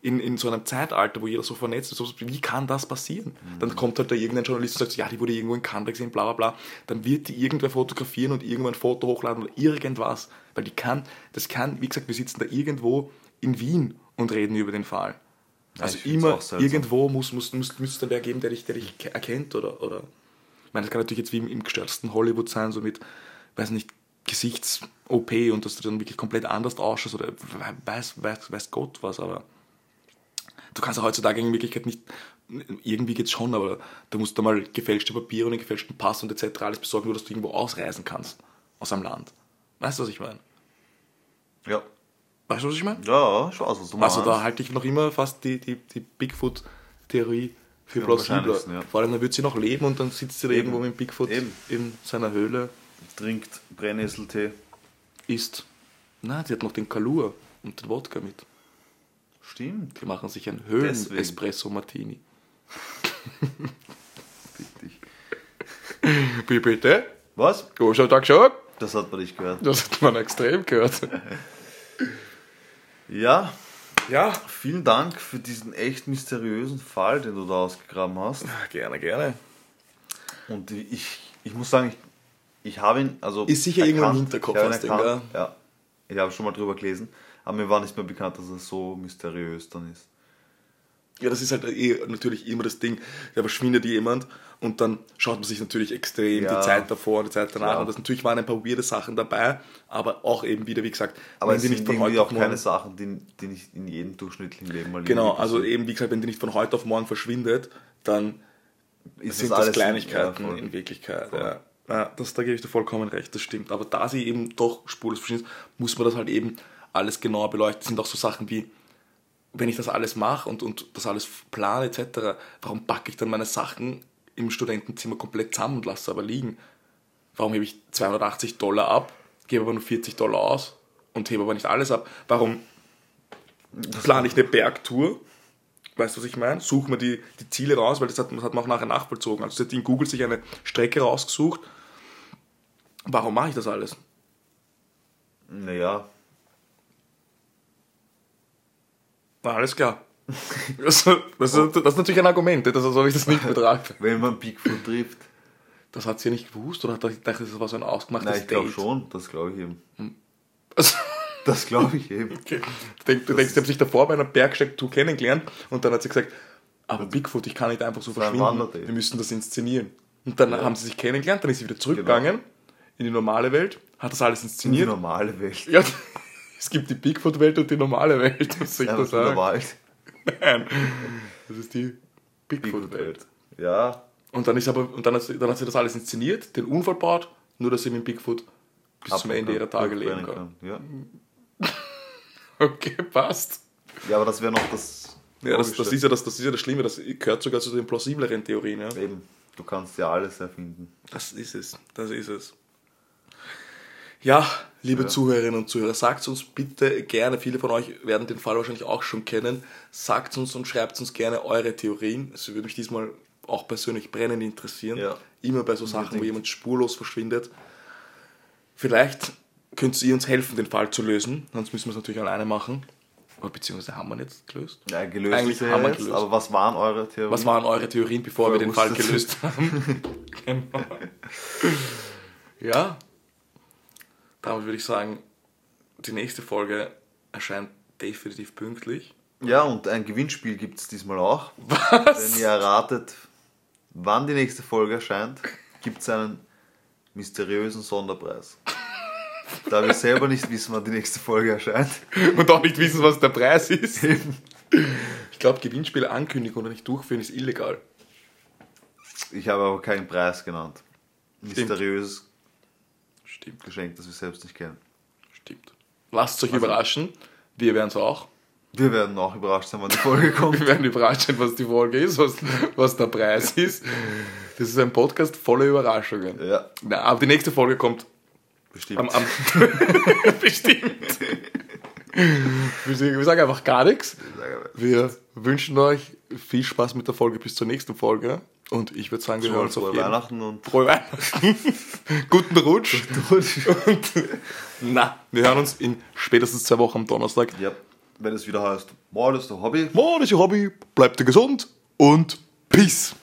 in, in so einem Zeitalter, wo jeder so vernetzt ist, wie kann das passieren? Dann kommt halt da irgendein Journalist und sagt, ja, die wurde irgendwo in Kanada gesehen, bla bla bla. Dann wird die irgendwer fotografieren und irgendwo ein Foto hochladen oder irgendwas. Weil die kann, das kann, wie gesagt, wir sitzen da irgendwo in Wien und reden über den Fall. Also immer irgendwo muss, muss, muss, muss da wer geben, der dich, der dich ke- erkennt oder, oder ich meine, das kann natürlich jetzt wie im, im gestürzten Hollywood sein, so mit, weiß nicht, Gesichts-OP und dass du dann wirklich komplett anders ausschaust oder weiß, weiß, weiß Gott was, aber du kannst ja heutzutage in Wirklichkeit nicht, irgendwie geht's schon, aber du musst da mal gefälschte Papiere und einen gefälschten Pass und etc. alles besorgen, nur dass du irgendwo ausreisen kannst aus einem Land. Weißt du, was ich meine? Ja. Weißt du, was ich meine? Ja, ich weiß, was du meinst. Also da halte ich noch immer fast die, die, die Bigfoot-Theorie Viel Am plausibler. ja. Vor allem, dann wird sie noch leben und dann sitzt sie da irgendwo mit Bigfoot Eben. in seiner Höhle, Trinkt Brennnesseltee. isst. Na, sie hat noch den Kalur und den Wodka mit. Stimmt. Die machen sich einen. Richtig. Wie bitte? Was? Guten Tag schon. Das hat man nicht gehört. Das hat man extrem gehört. Ja, Ja. vielen Dank für diesen echt mysteriösen Fall, den du da ausgegraben hast. Gerne, gerne. Und ich, ich muss sagen, ich, ich habe ihn, also. Ist sicher irgendwo im erkannt. Hinterkopf, du ihn, erkannt, ja. Ich habe schon mal drüber gelesen, aber mir war nicht mehr bekannt, dass er so mysteriös dann ist. Ja, das ist halt eh natürlich immer das Ding. Da verschwindet jemand und dann schaut man sich natürlich extrem Ja. die Zeit davor und die Zeit danach. Klar. Und das natürlich waren ein paar weirde Sachen dabei, aber auch eben wieder, wie gesagt, Aber wenn es die sind nicht von heute auch auf morgen. keine Sachen, die, die nicht in jedem durchschnittlichen Leben mal Genau, also eben, wie gesagt, wenn die nicht von heute auf morgen verschwindet, dann ist sind das das Kleinigkeiten ja, voll. in Wirklichkeit. Ja. Ja, das, da gebe ich dir vollkommen recht, das stimmt. Aber da sie eben doch spurlos verschwindet, muss man das halt eben alles genauer beleuchten. Das sind auch so Sachen wie, wenn ich das alles mache und, und das alles plane etc., warum packe ich dann meine Sachen im Studentenzimmer komplett zusammen und lasse sie aber liegen? Warum hebe ich 280 Dollar ab, gebe aber nur 40 Dollar aus und hebe aber nicht alles ab? Warum plane ich eine Bergtour? Weißt du, was ich meine? Suche mir die, die Ziele raus, weil das hat, das hat man auch nachher nachvollzogen. Also sie hat in Google sich eine Strecke rausgesucht. Warum mache ich das alles? Naja, Na, alles klar. Das, das, das, das ist natürlich ein Argument, das soll ich das nicht betrachten. wenn man Bigfoot trifft. Das hat sie ja nicht gewusst oder hat sie gedacht, das war so ein ausgemachtes Nein, ich glaube schon, das glaube ich eben. Also, Das glaube ich eben. okay. Du denkst, du denkst, sie haben sich davor bei einer Bergsteigtour kennengelernt und dann hat sie gesagt, aber Bigfoot, ich kann nicht einfach so verschwinden, wir müssen das inszenieren. Und dann haben sie sich kennengelernt, dann ist sie wieder zurückgegangen in die normale Welt, hat das alles Die inszeniert. normale Welt. Ja, es gibt die Bigfoot-Welt und die normale Welt, was soll ich Ja, da sagen? Wald. Nein, das ist die Bigfoot-Welt. Ja, Und dann ist aber, und dann hat, sie, dann hat sie das alles inszeniert, den Unfall baut, nur dass sie mit Bigfoot bis zum Ende ihrer Tage leben kann. Ja. Okay, passt. ja, aber das wäre noch das. Ja, das, das, ist ja das, das ist ja das Schlimme, das gehört sogar zu den plausibleren Theorien. Ja? Eben, du kannst ja alles erfinden. Das ist es, das ist es. Ja, liebe Ja. Zuhörerinnen und Zuhörer, sagt uns bitte gerne, viele von euch werden den Fall wahrscheinlich auch schon kennen, sagt uns und schreibt uns gerne eure Theorien. Es würde mich diesmal auch persönlich brennend interessieren. Ja. Immer bei so Sachen, wo jemand spurlos verschwindet. Vielleicht könnt ihr uns helfen, den Fall zu lösen, sonst müssen wir es natürlich alleine machen. Oder beziehungsweise haben wir ihn jetzt gelöst? Ja, gelöst Eigentlich haben wir gelöst. aber was waren eure Theorien? Was waren eure Theorien, bevor wir den Fall gelöst haben? genau. Ja. Damit würde ich sagen, die nächste Folge erscheint definitiv pünktlich. Ja, und ein Gewinnspiel gibt es diesmal auch. Wenn ihr erratet, wann die nächste Folge erscheint, gibt es einen mysteriösen Sonderpreis. Da wir selber nicht wissen, wann die nächste Folge erscheint. Und auch nicht wissen, was der Preis ist. Ich glaube, Gewinnspiele ankündigen oder nicht durchführen ist illegal. Ich habe aber keinen Preis genannt. Mysteriöses Stimmt, Geschenk, das wir selbst nicht kennen. stimmt. Lasst euch überraschen. Wir werden es auch. Wir werden auch überrascht sein, wann die Folge kommt. Wir werden überrascht sein, was die Folge ist, was, was der Preis ist. Das ist ein Podcast voller Überraschungen. Ja, Na, aber die nächste Folge kommt bestimmt. Am, am Bestimmt. Wir sagen einfach gar nichts. Wir wünschen euch viel Spaß mit der Folge bis zur nächsten Folge. Und ich würde sagen, wir hören uns auf Frohe jeden Weihnachten und Frohe Weihnachten. Guten Rutsch. Und na, wir hören uns in spätestens zwei Wochen am Donnerstag. ja, wenn es wieder heißt, Mord ist der Hobby. Morgen ist Ihr Hobby. Bleibt ihr gesund und Peace.